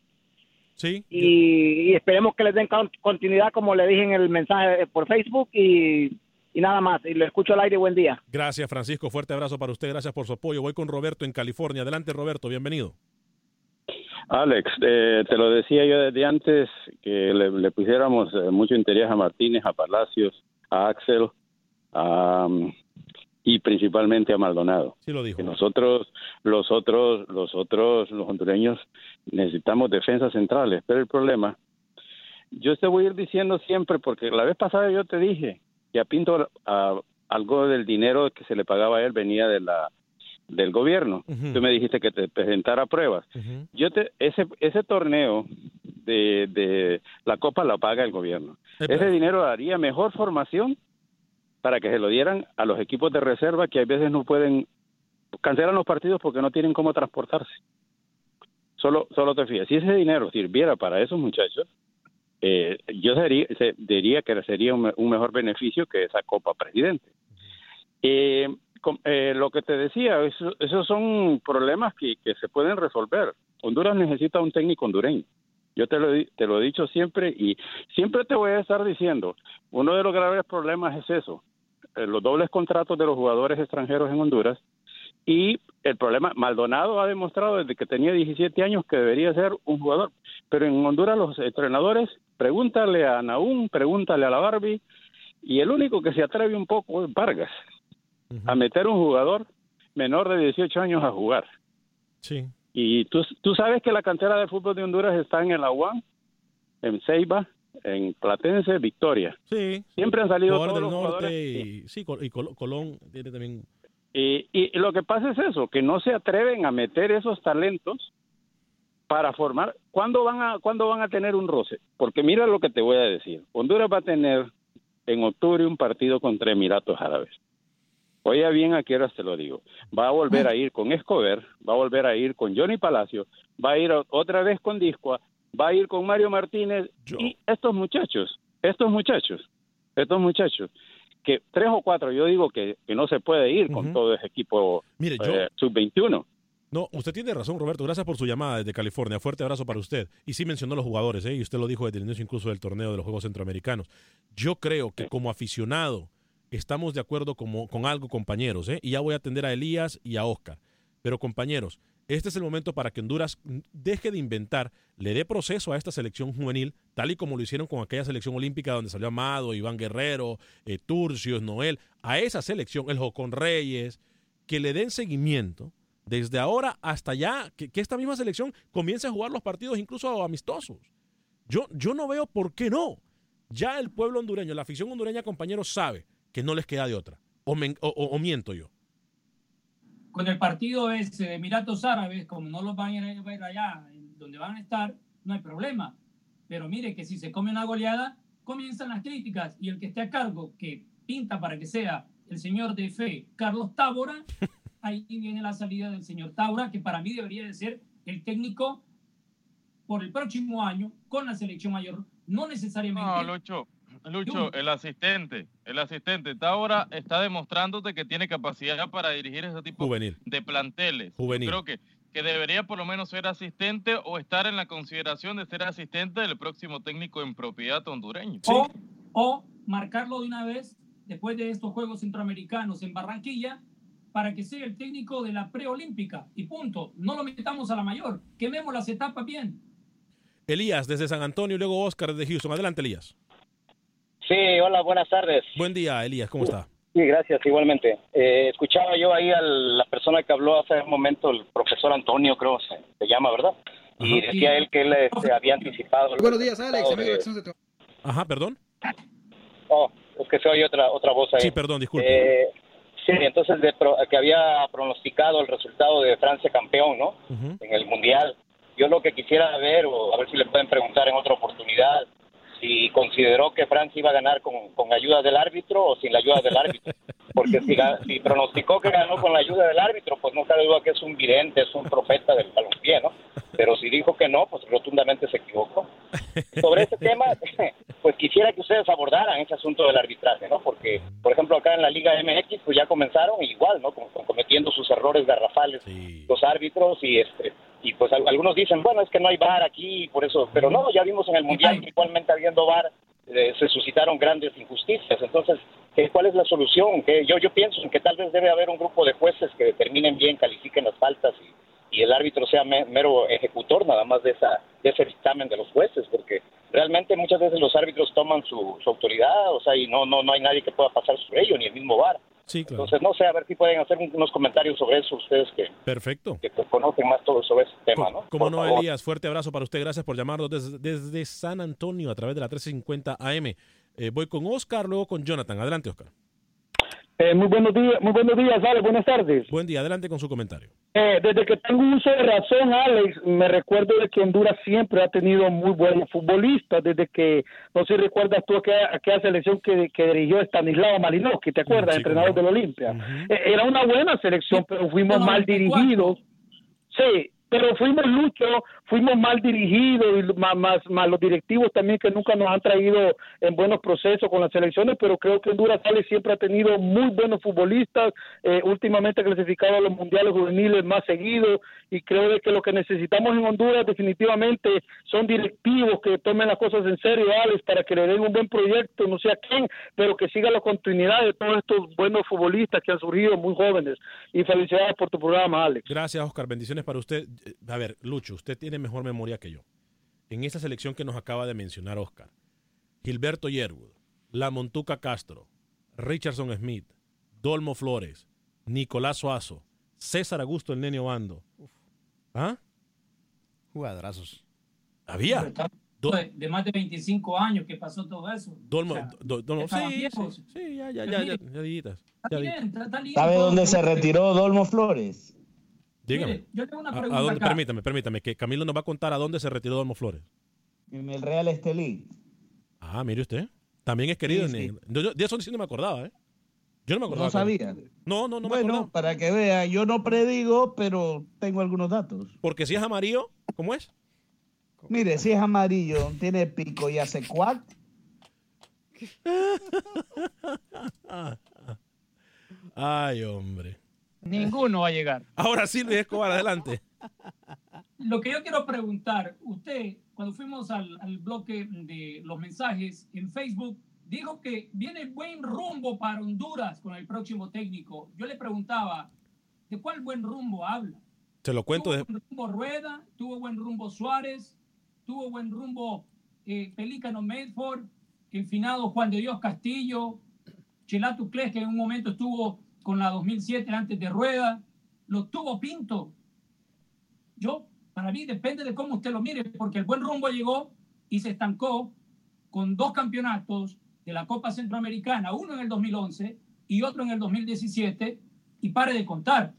S3: Sí.
S10: Y, y esperemos que les den con- continuidad, como le dije en el mensaje por Facebook, y, y nada más. Y le escucho al aire. Buen día.
S3: Gracias Francisco, fuerte abrazo para usted, gracias por su apoyo. Voy con Roberto en California. Adelante Roberto, bienvenido.
S9: Alex, eh, te lo decía yo desde antes que le, le pusiéramos eh, mucho interés a Martínez, a Palacios, a Axel a, um, y principalmente a Maldonado.
S3: Sí lo dijo.
S9: Que nosotros, los otros, los otros, los hondureños necesitamos defensas centrales, pero el problema, yo te voy a ir diciendo siempre porque la vez pasada yo te dije que a Pinto a- algo del dinero que se le pagaba a él venía de la del gobierno.
S11: Ujú.
S9: Tú me dijiste que te presentara pruebas. Yo te ese ese torneo de, de la Copa la paga el gobierno. Ese dinero daría mejor formación para que se lo dieran a los equipos de reserva que a veces no pueden cancelan los partidos porque no tienen cómo transportarse. Solo solo te fías, si ese dinero sirviera para esos muchachos, eh, yo sería, se- diría que sería un, un mejor beneficio que esa Copa Presidente. Eh, eh, lo que te decía, eso- esos son problemas que, que se pueden resolver. Honduras necesita un técnico hondureño. Yo te lo, te lo he dicho siempre y siempre te voy a estar diciendo, uno de los graves problemas es eso, eh, los dobles contratos de los jugadores extranjeros en Honduras y el problema, Maldonado ha demostrado desde que tenía 17 años que debería ser un jugador, pero en Honduras los entrenadores, pregúntale a Naún, pregúntale a la Barbie, y el único que se atreve un poco es Vargas, a meter un jugador menor de 18 años a jugar.
S3: Sí.
S9: Y tú, tú sabes que la cantera de fútbol de Honduras está en el Aguán, en Ceiba,
S12: en Platense, Victoria.
S3: Sí.
S12: Siempre han salido todos
S3: del
S12: los
S3: norte
S12: jugadores.
S3: y, sí, y Col- Colón tiene también...
S12: Y, y lo que pasa es eso, que no se atreven a meter esos talentos para formar. ¿Cuándo van a, ¿cuándo van a tener un roce? Porque mira lo que te voy a decir. Honduras va a tener en octubre un partido contra Emiratos Árabes. Oiga bien a qué horas te lo digo. Va a volver a ir con Escobar, va a volver a ir con Johnny Palacio, va a ir otra vez con Discoa, va a ir con Mario Martínez y estos muchachos, estos muchachos, estos muchachos, que tres o cuatro, yo digo que, que no se puede ir con todo ese equipo
S3: Mire, yo-
S12: eh, sub-21.
S3: No, usted tiene razón, Roberto. Gracias por su llamada desde California. Fuerte abrazo para usted. Y sí mencionó los jugadores, ¿eh? y usted lo dijo desde el inicio incluso del torneo de los Juegos Centroamericanos. Yo creo que como aficionado estamos de acuerdo como- con algo, compañeros, ¿eh? y ya voy a atender a Elías y a Oscar. Pero compañeros, este es el momento para que Honduras deje de inventar, le dé proceso a esta selección juvenil, tal y como lo hicieron con aquella selección olímpica donde salió Amado, Iván Guerrero, eh, Turcios, Noel, a esa selección, el Jocón Reyes, que le den seguimiento desde ahora hasta allá, que, que esta misma selección comience a jugar los partidos incluso amistosos. Yo, yo no veo por qué no. Ya el pueblo hondureño, la afición hondureña, compañeros, sabe que no les queda de otra. O, men- o- o- o miento yo.
S5: con el partido ese de Emiratos Árabes, como no los van a ir allá, donde van a estar, no hay problema. Pero mire que si se come una goleada, comienzan las críticas y el que esté a cargo, que pinta para que sea el señor de fe, Carlos Tábora, ahí viene la salida del señor Tábora, que para mí debería de ser el técnico por el próximo año con la selección mayor, no necesariamente.
S6: No, Lucho, Lucho, el asistente, el asistente está ahora está demostrándote que tiene capacidad para dirigir ese tipo
S3: Juvenil.
S6: de planteles. Yo
S3: Juvenil.
S6: Creo que, que debería por lo menos ser asistente o estar en la consideración de ser asistente del próximo técnico en propiedad hondureño.
S5: o, o marcarlo de una vez después de estos Juegos Centroamericanos en Barranquilla para que sea el técnico de la preolímpica y punto. No lo metamos a la mayor, quememos las etapas bien.
S3: Elías, desde San Antonio y luego Oscar desde Houston. Adelante, Elías.
S13: Sí, hola, buenas tardes.
S3: Buen día, Elías. ¿Cómo está?
S13: Sí, gracias, igualmente. Eh, escuchaba yo ahí a la persona que habló hace un momento, el profesor Antonio, creo se, se llama, ¿verdad? Y
S3: Ajá.
S13: decía él que él este, había anticipado.
S14: Buenos días, Alex, de
S3: Ajá, perdón.
S13: Oh, es que se oye otra, otra voz ahí.
S3: Sí, perdón, disculpe.
S13: Eh, sí, entonces de pro- que había pronosticado el resultado de Francia campeón, ¿no? En el Mundial. Yo lo que quisiera ver, o a ver si le pueden preguntar en otra oportunidad, si consideró que Francia iba a ganar con, con ayuda del árbitro o sin la ayuda del árbitro. Porque si, si pronosticó que ganó con la ayuda del árbitro, pues no cabe duda que es un vidente, es un profeta del balompié, ¿no? Pero si dijo que no, pues rotundamente se equivocó. Sobre ese tema, pues quisiera que ustedes abordaran ese asunto del arbitraje, ¿no? Porque, por ejemplo, acá en la Liga MX, pues ya comenzaron igual, ¿no? Con- con- cometiendo sus errores garrafales los árbitros y este y pues al- algunos dicen, bueno, es que no hay VAR aquí, por eso, pero no, ya vimos en el Mundial que igualmente habiendo VAR eh, se suscitaron grandes injusticias. Entonces, ¿qué- ¿cuál es la solución? Que yo, yo pienso en que tal vez debe haber un grupo de jueces que determinen bien, califiquen las faltas y, y el árbitro sea me- mero ejecutor nada más de, esa, de ese dictamen de los jueces, porque realmente muchas veces los árbitros toman su, su autoridad, o sea, y no, no, no hay nadie que pueda pasar sobre ello, ni el mismo VAR.
S3: Sí, claro.
S13: Entonces, no sé, a ver si pueden hacer un- unos comentarios sobre eso ustedes que,
S3: Perfecto.
S13: que conocen más todo sobre ese tema, ¿no?
S3: Como no,
S13: favor.
S3: Elías, fuerte abrazo para usted. Gracias por llamarnos desde, desde San Antonio a través de la 1350 AM. Eh, voy con Oscar, luego con Jonathan. Adelante, Oscar.
S15: Eh, muy buenos días, muy buenos días, Alex. Buenas tardes.
S3: Buen día, adelante con su comentario.
S15: Eh, desde que tengo uso de razón, Alex, me recuerdo de que Honduras siempre ha tenido muy buenos futbolistas. Desde que, no sé si recuerdas tú aquella, aquella selección que, que dirigió Stanislao Malinowski, ¿te acuerdas?
S16: Sí,
S15: Entrenador del Olimpia. Eh, era una buena selección, pero fuimos mal dirigidos. Sí, pero fuimos luchos, fuimos mal dirigidos y más, más, más los directivos también que nunca nos han traído en buenos procesos con las selecciones, pero creo que Honduras Ale siempre ha tenido muy buenos futbolistas, eh, últimamente clasificado a los mundiales juveniles más seguidos y creo de que lo que necesitamos en Honduras definitivamente son directivos que tomen las cosas en serio, Alex, para que le den un buen proyecto, no sé a quién, pero que siga la continuidad de todos estos buenos futbolistas que han surgido muy jóvenes. Y felicidades por tu programa, Alex.
S3: Gracias, Oscar. Bendiciones para usted. A ver, Lucho, usted tiene mejor memoria que yo. En esa selección que nos acaba de mencionar Oscar, Gilberto Yerwood, La Montuca Castro, Richardson Smith, Dolmo Flores, Nicolás Suazo, César Augusto el Nene Obando. ¿Ah?
S7: Jugadorazos.
S3: Había.
S5: de, de más de 25 años que pasó todo eso.
S3: Dolmo,
S5: O sea,
S3: do- Dolmo, sí, sí, sí, ya, ya, ya, ya, ya,
S5: Está bien, está, está bien
S8: ¿Sabe dónde se retiró Dolmo Flores?
S3: Dígame.
S5: Mire, yo tengo una
S3: ¿A-
S5: pregunta
S3: ¿A, dónde?
S5: acá.
S3: Permítame, permítame, que Camilo nos va a contar a dónde se retiró Dolmo Flores.
S8: En el Real Estelí.
S3: Ah, mire usted. También es querido.
S8: Sí,
S3: en- yo- yo- de eso sí no me acordaba, ¿eh? Yo no me acordaba.
S8: No sabía.
S3: No, no, no me
S8: bueno,
S3: acordaba.
S8: para que vea, yo no predigo, pero tengo algunos datos.
S3: Porque si es amarillo, ¿cómo es?
S8: Mire, si es amarillo, tiene pico y hace cuac,
S3: Ay, hombre.
S6: Ninguno va a llegar.
S3: Ahora sí, Luis Escobar, adelante.
S5: Lo que yo quiero preguntar, usted, cuando fuimos al, al bloque de los mensajes en Facebook, dijo que viene buen rumbo para Honduras con el próximo técnico. Yo le preguntaba, ¿de cuál buen rumbo habla?
S3: Se lo cuento de...
S5: Tuvo buen rumbo Rueda, tuvo buen rumbo Suárez, tuvo buen rumbo eh, Pelícano Medford, el finado Juan de Dios Castillo, Chelato Cles, que en un momento estuvo con la 2007 antes de Rueda, lo tuvo Pinto. Yo, para mí, depende de cómo usted lo mire, porque el buen rumbo llegó y se estancó con dos campeonatos de la Copa Centroamericana, uno en el 2011 y otro en el 2017, y pare de contar.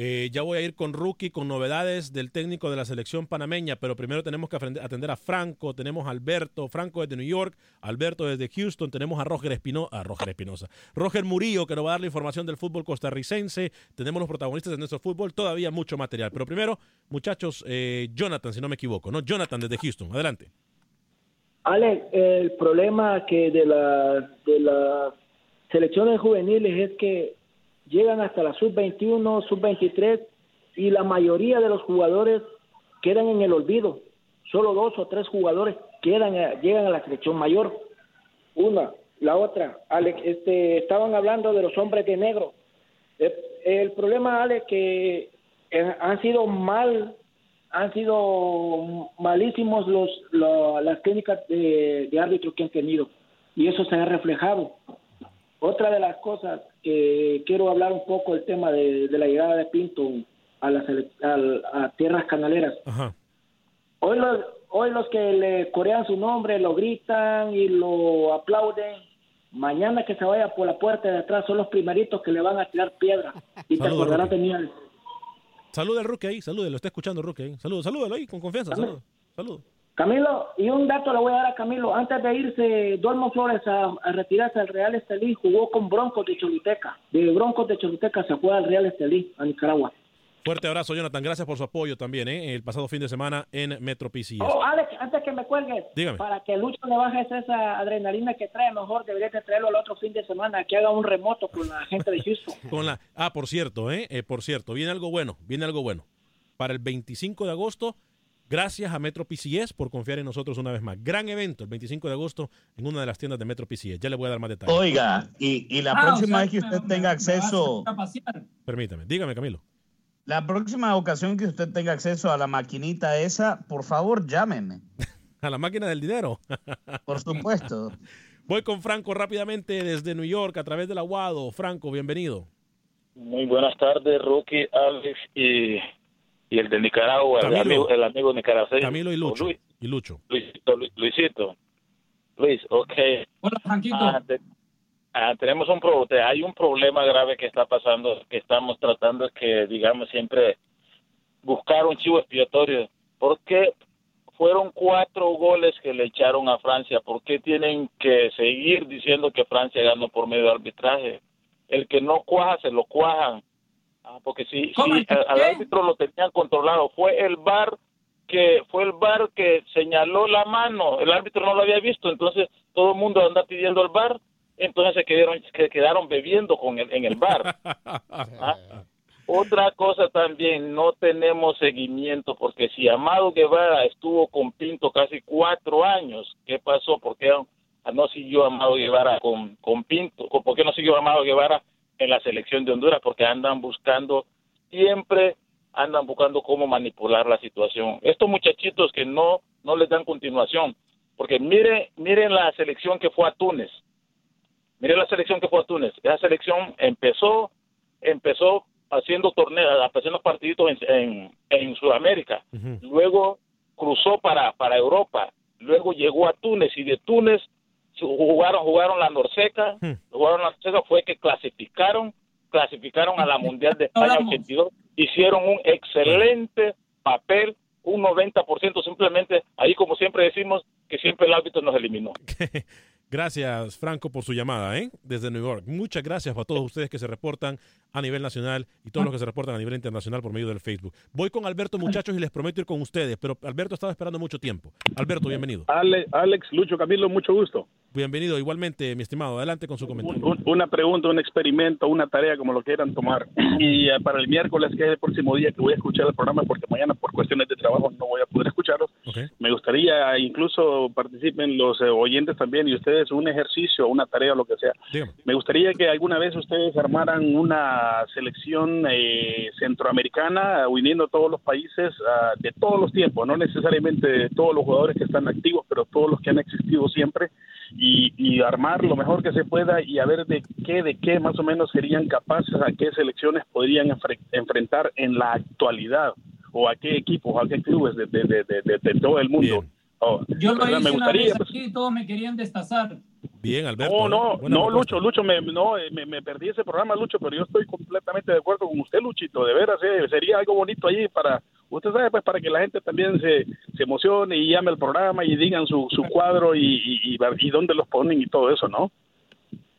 S3: Eh, ya voy a ir con Rookie, con novedades del técnico de la selección panameña, pero primero tenemos que atender a Franco, tenemos a Alberto, Franco desde New York, Alberto desde Houston, tenemos a Roger Roger Espinosa, Roger Murillo que nos va a dar la información del fútbol costarricense, tenemos los protagonistas de nuestro fútbol, todavía mucho material, pero primero, muchachos, eh, Jonathan, si no me equivoco, ¿no? Jonathan desde Houston, adelante.
S14: Alex, el problema que de la de las selecciones juveniles es que llegan hasta la sub-21, sub-23 y la mayoría de los jugadores quedan en el olvido. Solo dos o tres jugadores quedan a- llegan a la selección mayor. Una, la otra, Alex, este, estaban hablando de los hombres de negro. El, el problema, Alex, que eh, han sido mal han sido malísimos los, lo- las técnicas de, de árbitros que han tenido y eso se ha reflejado. Otra de las cosas que quiero hablar un poco el tema de, de la llegada de Pinto a las tierras canaleras. Hoy los, hoy los que le corean su nombre lo gritan y lo aplauden. Mañana que se vaya por la puerta de atrás son los primeritos que le van a tirar piedra. Y te acordarás
S3: Roque.
S14: de mí, Alex.
S3: Saluda al Rookie ahí, salude, lo está escuchando Rookie ahí, saludo, salúdalo ahí con confianza, saludo, saludo.
S14: Camilo, y un dato le voy a dar a Camilo. Antes de irse, Dolmo Flores a, a retirarse al Real Estelí, jugó con Broncos de Choluteca. De Broncos de Choluteca se fue al Real Estelí, a Nicaragua.
S3: Fuerte abrazo, Jonathan, gracias por su apoyo también, ¿eh? el pasado fin de semana en Metro PCS.
S14: Oh, Alex, antes que me cuelgues,
S3: Dígame.
S14: para que Lucho le bajes esa adrenalina que trae, mejor deberías de traerlo el otro fin de semana, que haga un remoto con la gente de Houston.
S3: Con la, ah, por cierto, ¿eh? Eh, por cierto, viene algo bueno, viene algo bueno. Para el 25 de agosto, gracias a Metro PCS por confiar en nosotros una vez más. Gran evento el 25 de agosto en una de las tiendas de Metro PCS. Ya le voy a dar más detalles.
S8: Oiga, y, y la
S5: Ah,
S8: próxima
S5: o sea,
S8: vez que usted
S5: me-
S8: tenga
S5: me
S8: acceso,
S5: sacar a pasear.
S3: Permítame, dígame, Camilo.
S8: La próxima ocasión que usted tenga acceso a la maquinita esa, por favor, llámeme.
S3: A la máquina del dinero.
S8: Por supuesto.
S3: Voy con Franco rápidamente desde New York a través del Aguado. Franco, bienvenido.
S16: Muy buenas tardes, Rookie, Alex y, y el de Nicaragua, el
S3: Camilo.
S16: amigo, el amigo nicaragüense.
S3: Camilo y Lucho.
S16: Luis,
S3: Y Lucho.
S16: Luisito, Lu- Luisito. Luis, ok.
S5: Hola, Franquito.
S16: Ah, ah, tenemos un pro- hay un problema grave que está pasando, que estamos tratando que, digamos, siempre buscar un chivo expiatorio. ¿Por qué fueron cuatro goles que le echaron a Francia? ¿Por qué tienen que seguir diciendo que Francia ganó por medio de arbitraje? El que no cuaja, se lo cuajan. Ah, porque si, si al, al árbitro lo tenían controlado, fue el VAR que fue el VAR que señaló la mano, el árbitro no lo había visto, entonces todo el mundo anda pidiendo el VAR, entonces se quedaron, se quedaron bebiendo con el, en el VAR. Ah. Otra cosa también, no tenemos seguimiento, porque si Amado Guevara estuvo con Pinto casi cuatro años, ¿qué pasó? ¿Por qué no siguió Amado Guevara con, con Pinto? ¿Por qué no siguió Amado Guevara en la selección de Honduras? Porque andan buscando, siempre andan buscando cómo manipular la situación. Estos muchachitos que no, no les dan continuación, porque miren, miren la selección que fue a Túnez, miren la selección que fue a Túnez, esa selección empezó, empezó haciendo torneos, haciendo partiditos en, en, en Sudamérica, luego cruzó para, para Europa. Luego llegó a Túnez y de Túnez jugaron jugaron la Norseca, jugaron la Norseca fue que clasificaron, clasificaron a la Mundial de España 82, hicieron un excelente papel, un 90% simplemente, ahí como siempre decimos, que siempre el árbitro nos eliminó.
S3: Gracias, Franco, por su llamada, ¿eh? Desde New York. Muchas gracias a todos ustedes que se reportan a nivel nacional y todos los que se reportan a nivel internacional por medio del Facebook. Voy con Alberto, muchachos, y les prometo ir con ustedes, pero Alberto estaba esperando mucho tiempo. Alberto, bienvenido.
S17: Alex, Lucho, Camilo, mucho gusto.
S3: Bienvenido, igualmente, mi estimado. Adelante con su comentario.
S17: una pregunta, un experimento, una tarea, como lo quieran tomar. Y eh, para el miércoles, que es el próximo día que voy a escuchar el programa, porque mañana por cuestiones de trabajo no voy a poder escucharlos, me gustaría incluso participen los eh, oyentes también y ustedes un ejercicio, una tarea, lo que sea. Me gustaría que alguna vez ustedes armaran una selección eh, centroamericana, uniendo todos los países ah, de todos los tiempos, no necesariamente todos los jugadores que están activos, pero todos los que han existido siempre y, armar lo mejor que se pueda y a ver de qué, de qué más o menos serían capaces, a qué selecciones podrían enfrentar en la actualidad o a qué equipos, a qué clubes de, de, todo el mundo.
S5: Oh, Yo lo hice me gustaría, una vez aquí, todos me querían destazar.
S3: Bien, Alberto.
S17: No, no, no, Lucho, Lucho, me, no, eh, me, perdí ese programa, Lucho, pero yo estoy completamente de acuerdo con usted, Luchito. De veras, eh, sería algo bonito allí para, usted sabe, pues para que la gente también se, se emocione y llame al programa y digan su, su cuadro y, y, y, dónde los ponen y todo eso, ¿no?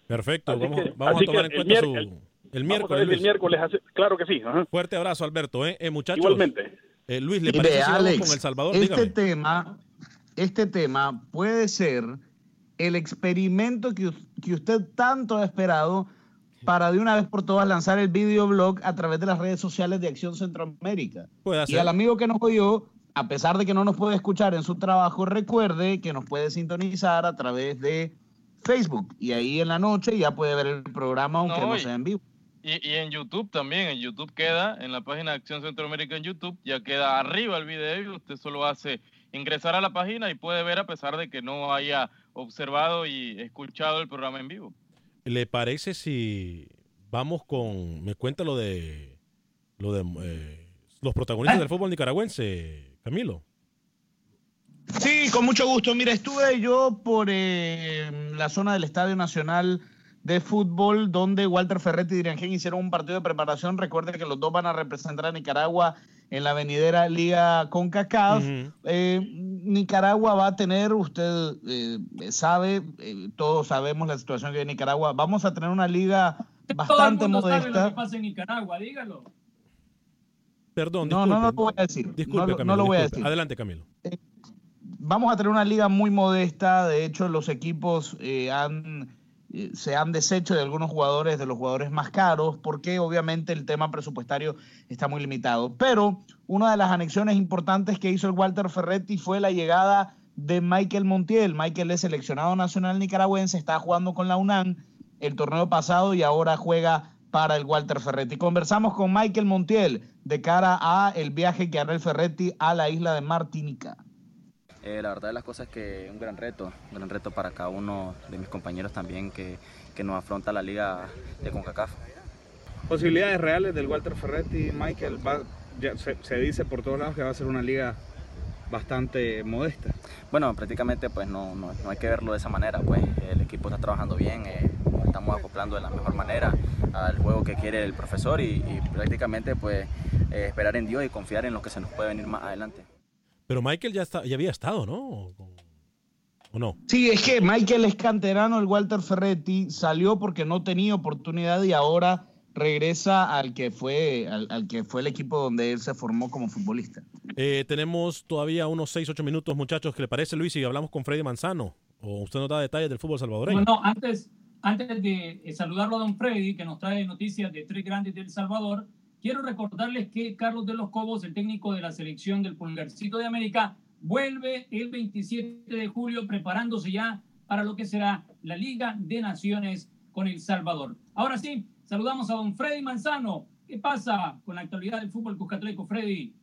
S3: Perfecto, vamos, vamos a tomar en cuenta su... El miércoles.
S17: El miércoles, claro que sí.
S3: Fuerte abrazo, Alberto. ¿eh? eh muchachos.
S17: Igualmente.
S3: Eh, Luis, ¿le parece si Alex, con El Salvador?
S8: Este tema, este tema puede ser el experimento que, que usted tanto ha esperado para de una vez por todas lanzar el videoblog a través de las redes sociales de Acción Centroamérica. Y al amigo que nos oyó, a pesar de que no nos puede escuchar en su trabajo, recuerde que nos puede sintonizar a través de Facebook y ahí en la noche ya puede ver el programa aunque no, sea en vivo.
S6: Y, y, en YouTube también, en YouTube queda, en la página de Acción Centroamérica en YouTube, ya queda arriba el video y usted solo hace ingresar a la página y puede ver a pesar de que no haya observado y escuchado el programa en vivo.
S3: ¿Le parece si vamos con, me cuenta lo de, lo de eh, los protagonistas ah. del fútbol nicaragüense, Camilo?
S8: Sí, con mucho gusto. Mira, estuve yo por eh, la zona del Estadio Nacional de Fútbol, donde Walter Ferretti y Diriangén hicieron un partido de preparación. Recuerde que los dos van a representar a Nicaragua en la venidera Liga CONCACAF. Eh, Nicaragua va a tener, usted eh, sabe, eh, todos sabemos la situación que hay en Nicaragua, vamos a tener una liga bastante modesta. Sabe
S5: lo que pasa en Nicaragua, dígalo.
S3: Perdón,
S8: no, no, no lo voy a decir.
S3: Disculpe, no, lo voy a decir. Adelante, Camilo.
S8: vamos a tener una liga muy modesta. De hecho, los equipos han se han deshecho de algunos jugadores, de los jugadores más caros, porque obviamente el tema presupuestario está muy limitado. Pero una de las anexiones importantes que hizo el Walter Ferretti fue la llegada de Michael Montiel. Michael es seleccionado nacional nicaragüense, está jugando con la UNAM el torneo pasado y ahora juega para el Walter Ferretti. Conversamos con Michael Montiel de cara a el viaje que hará el Ferretti a la isla de Martinica.
S18: Eh, la verdad de las cosas es que es un gran reto, un gran reto para cada uno de mis compañeros también que, que nos afronta la liga de CONCACAF.
S19: Posibilidades reales del Walter Ferretti, Michael, se, dice por todos lados que va a ser una liga bastante modesta.
S18: Bueno, prácticamente pues no, no, hay que verlo de esa manera, pues el equipo está trabajando bien, eh, estamos acoplando de la mejor manera al juego que quiere el profesor y, prácticamente pues eh, esperar en Dios y confiar en lo que se nos puede venir más adelante.
S3: Pero Michael ya, está, ya había estado, ¿no? ¿O no?
S8: Sí, es que Michael es canterano, el Walter Ferretti salió porque no tenía oportunidad y ahora regresa al que fue, al, que fue el equipo donde él se formó como futbolista.
S3: Eh, tenemos todavía unos 6, 8 minutos, muchachos. ¿Qué le parece, Luis, si hablamos con Freddy Manzano? ¿O usted nos da detalles del fútbol salvadoreño?
S5: No, no, antes, antes de saludarlo a don Freddy, que nos trae noticias de tres grandes del Salvador, Quiero recordarles que Carlos de los Cobos, el técnico de la selección del Pulgarcito de América, vuelve el 27 de julio preparándose ya para lo que será la Liga de Naciones con El Salvador. Ahora sí, saludamos a don Freddy Manzano. ¿Qué pasa con la actualidad del fútbol cuscatleco, Freddy?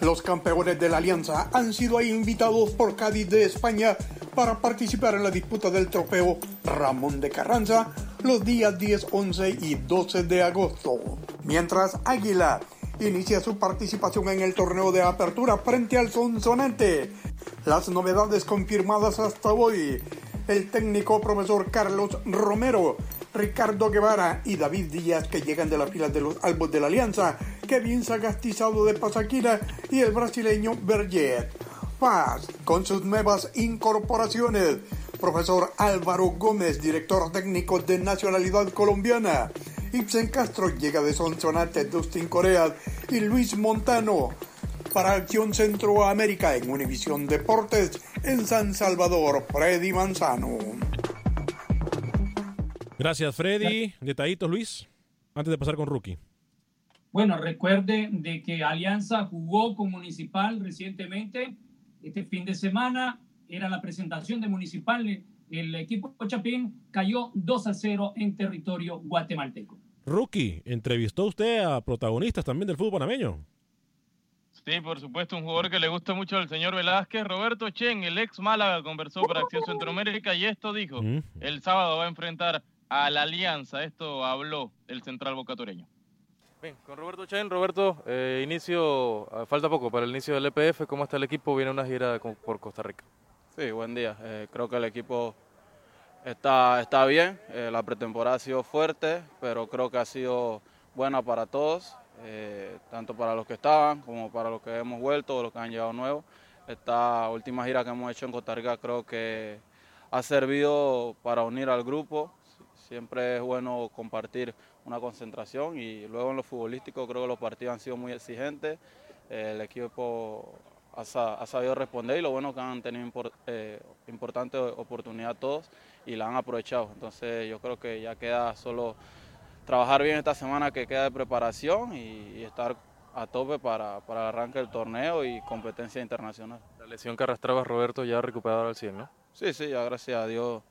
S20: Los campeones de la Alianza han sido invitados por Cádiz de España para participar en la disputa del trofeo Ramón de Carranza los días 10, 11 y 12 de agosto. Mientras Águila inicia su participación en el torneo de apertura frente al Sonsonate. Las novedades confirmadas hasta hoy. El técnico profesor Carlos Romero, Ricardo Guevara y David Díaz que llegan de la fila de los Albos de la Alianza, Kevin Sagastizado de Pasaquira y el brasileño Berget. Paz con sus nuevas incorporaciones. Profesor Álvaro Gómez, director técnico de nacionalidad colombiana. Ibsen Castro llega de Sonsonate, Dustin Corea y Luis Montano para Acción Centroamérica en Univisión Deportes en San Salvador, Freddy Manzano.
S3: Gracias, Freddy. Detallitos, Luis, antes de pasar con Rookie.
S5: Bueno, recuerde de que Alianza jugó con Municipal recientemente. Este fin de semana era la presentación de Municipal. El equipo Chapín cayó 2 a 0 en territorio guatemalteco.
S3: Rookie, ¿entrevistó usted a protagonistas también del fútbol panameño?
S6: Sí, por supuesto, un jugador que le gusta mucho al señor Velázquez. Roberto Chen, el ex Málaga, conversó para Acción Centroamérica y esto dijo, el sábado va a enfrentar a la Alianza. Esto habló el central bocatoreño.
S21: Bien, con Roberto Chen. Roberto, eh, inicio, ah, falta poco para el inicio del EPF. ¿Cómo está el equipo? Viene una gira por Costa Rica.
S22: Sí, buen día. Eh, creo que el equipo está, está bien. Eh, la pretemporada ha sido fuerte, pero creo que ha sido buena para todos, eh, tanto para los que estaban como para los que hemos vuelto o los que han llegado nuevos. Esta última gira que hemos hecho en Costa Rica creo que ha servido para unir al grupo. Siempre es bueno compartir una concentración y luego en lo futbolístico creo que los partidos han sido muy exigentes. el equipo ha, sabido responder y lo bueno que han tenido eh, importante oportunidad todos y la han aprovechado. Entonces yo creo que ya queda solo trabajar bien esta semana que queda de preparación y, estar a tope para, para, el arranque del torneo y competencia internacional.
S21: La lesión que arrastraba Roberto ya ha recuperado al 100, ¿no?
S22: Sí, sí, ya gracias a Dios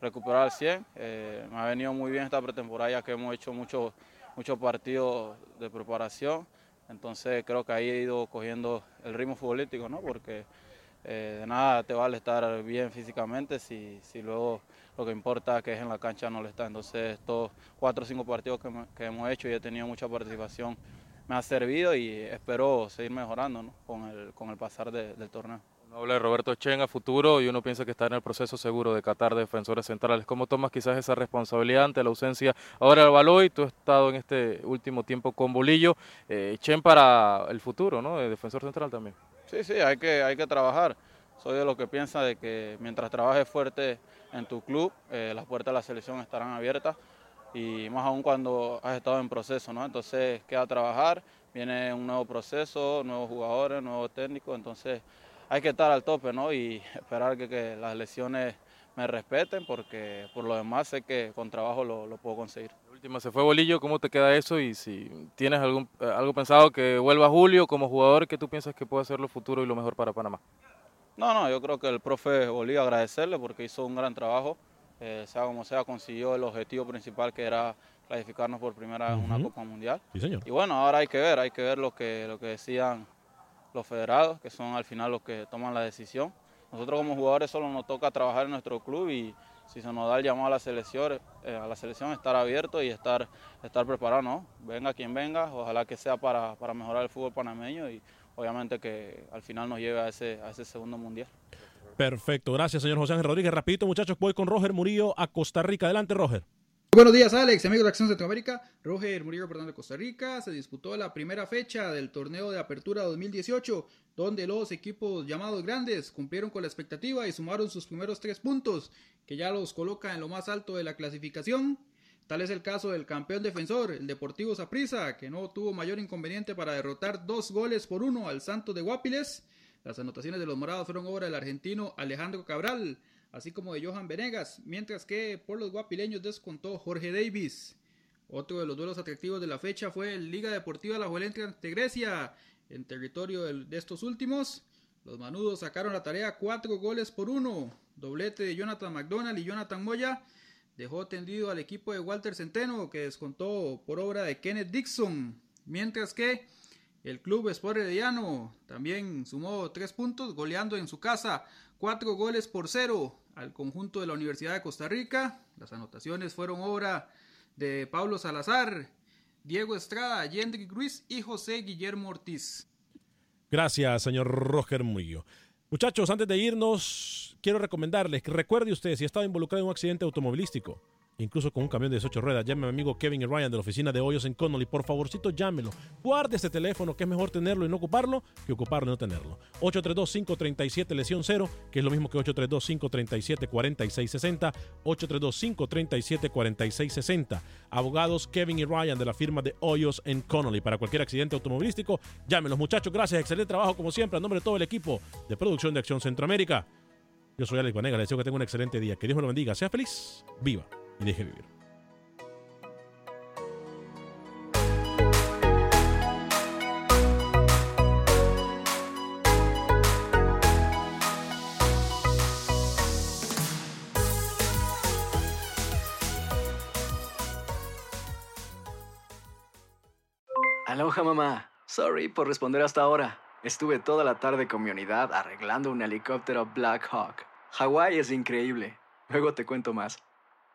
S22: recuperado al 100. Eh, me ha venido muy bien esta pretemporada ya que hemos hecho muchos muchos partidos de preparación. Entonces creo que ahí he ido cogiendo el ritmo futbolístico, ¿no? Porque eh, de nada te vale estar bien físicamente si, si luego lo que importa que es en la cancha no lo está. Entonces estos cuatro o cinco partidos que, hemos hecho y he tenido mucha participación me ha servido y espero seguir mejorando ¿no? con, el, con el pasar del torneo.
S21: Uno habla de Roberto Chen a futuro y uno piensa que está en el proceso seguro de Qatar de defensores centrales. ¿Cómo tomas quizás esa responsabilidad ante la ausencia ahora del Baloy? Tú has estado en este último tiempo con Bolillo. Eh, Chen para el futuro, ¿no? De defensor central también.
S22: Sí, sí, hay que, hay que trabajar. Soy de los que piensa de que mientras trabajes fuerte en tu club, eh, las puertas de la selección estarán abiertas y más aún cuando has estado en proceso, ¿no? Entonces queda trabajar, viene un nuevo proceso, nuevos jugadores, nuevos técnicos, entonces hay que estar al tope, ¿no? Y esperar que, las lesiones me respeten porque por lo demás sé que con trabajo lo, lo puedo conseguir.
S21: Última, se fue Bolillo, ¿cómo te queda eso? Y si tienes algún, eh, algo pensado que vuelva Julio como jugador, ¿qué tú piensas que puede ser lo futuro y lo mejor para Panamá?
S22: No, no, yo creo que el profe Bolillo agradecerle porque hizo un gran trabajo, eh, sea como sea, consiguió el objetivo principal que era clasificarnos por primera vez en una Copa Mundial. Y bueno, ahora hay que ver, hay que ver lo que, lo que decían los federados, que son al final los que toman la decisión. Nosotros como jugadores solo nos toca trabajar en nuestro club y si se nos da el llamado a la selección, eh, a la selección estar abierto y estar, estar preparado, ¿no? Venga quien venga, ojalá que sea para, para mejorar el fútbol panameño y obviamente que al final nos lleve a ese, a ese segundo mundial.
S3: Perfecto, gracias señor José Ángel Rodríguez. Rapidito muchachos, voy con Roger Murillo a Costa Rica. Adelante Roger.
S23: Buenos días, Alex, amigos de Acción Centroamérica. Roger Murillo, perdón, de Costa Rica. Se disputó la primera fecha del torneo de apertura 2018, donde los equipos llamados grandes cumplieron con la expectativa y sumaron sus primeros tres puntos, que ya los coloca en lo más alto de la clasificación. Tal es el caso del campeón defensor, el Deportivo Saprissa, que no tuvo mayor inconveniente para derrotar dos goles por uno al Santos de Guapiles. Las anotaciones de los morados fueron obra del argentino Alejandro Cabral así como de Johan Venegas, mientras que por los guapileños descontó Jorge Davis. Otro de los duelos atractivos de la fecha fue el Liga Deportiva La Juelentre ante Grecia, en territorio de estos últimos. Los manudos sacaron la tarea cuatro goles por uno. Doblete de Jonathan McDonald y Jonathan Moya dejó tendido al equipo de Walter Centeno, que descontó por obra de Kenneth Dixon. Mientras que el club Sport Herediano también sumó tres puntos, goleando en su casa cuatro goles por cero al conjunto de la Universidad de Costa Rica. Las anotaciones fueron obra de Pablo Salazar, Diego Estrada, Yendrick Ruiz y José Guillermo Ortiz.
S3: Gracias, señor Roger Murillo. Muchachos, antes de irnos, quiero recomendarles que recuerde usted si ha estado involucrado en un accidente automovilístico incluso con un camión de 18 ruedas. Llame a mi amigo Kevin y Ryan de la oficina de Hoyos en Connolly. Por favorcito, llámelo. Guarde este teléfono, que es mejor tenerlo y no ocuparlo que ocuparlo y no tenerlo. 832-537 lesión 0, que es lo mismo que 832-537-4660. 832-537-4660. Abogados Kevin y Ryan de la firma de Hoyos en Connolly. Para cualquier accidente automovilístico, llámelos muchachos. Gracias, excelente trabajo como siempre. A nombre de todo el equipo de producción de Acción Centroamérica. Yo soy Alex Vanega, les deseo que tengan un excelente día. Que Dios me lo bendiga. Sea feliz, viva y deje vivir.
S24: Aloha mamá. Sorry por responder hasta ahora. Estuve toda la tarde con mi unidad arreglando un helicóptero Black Hawk. Hawái es increíble. Luego te cuento más.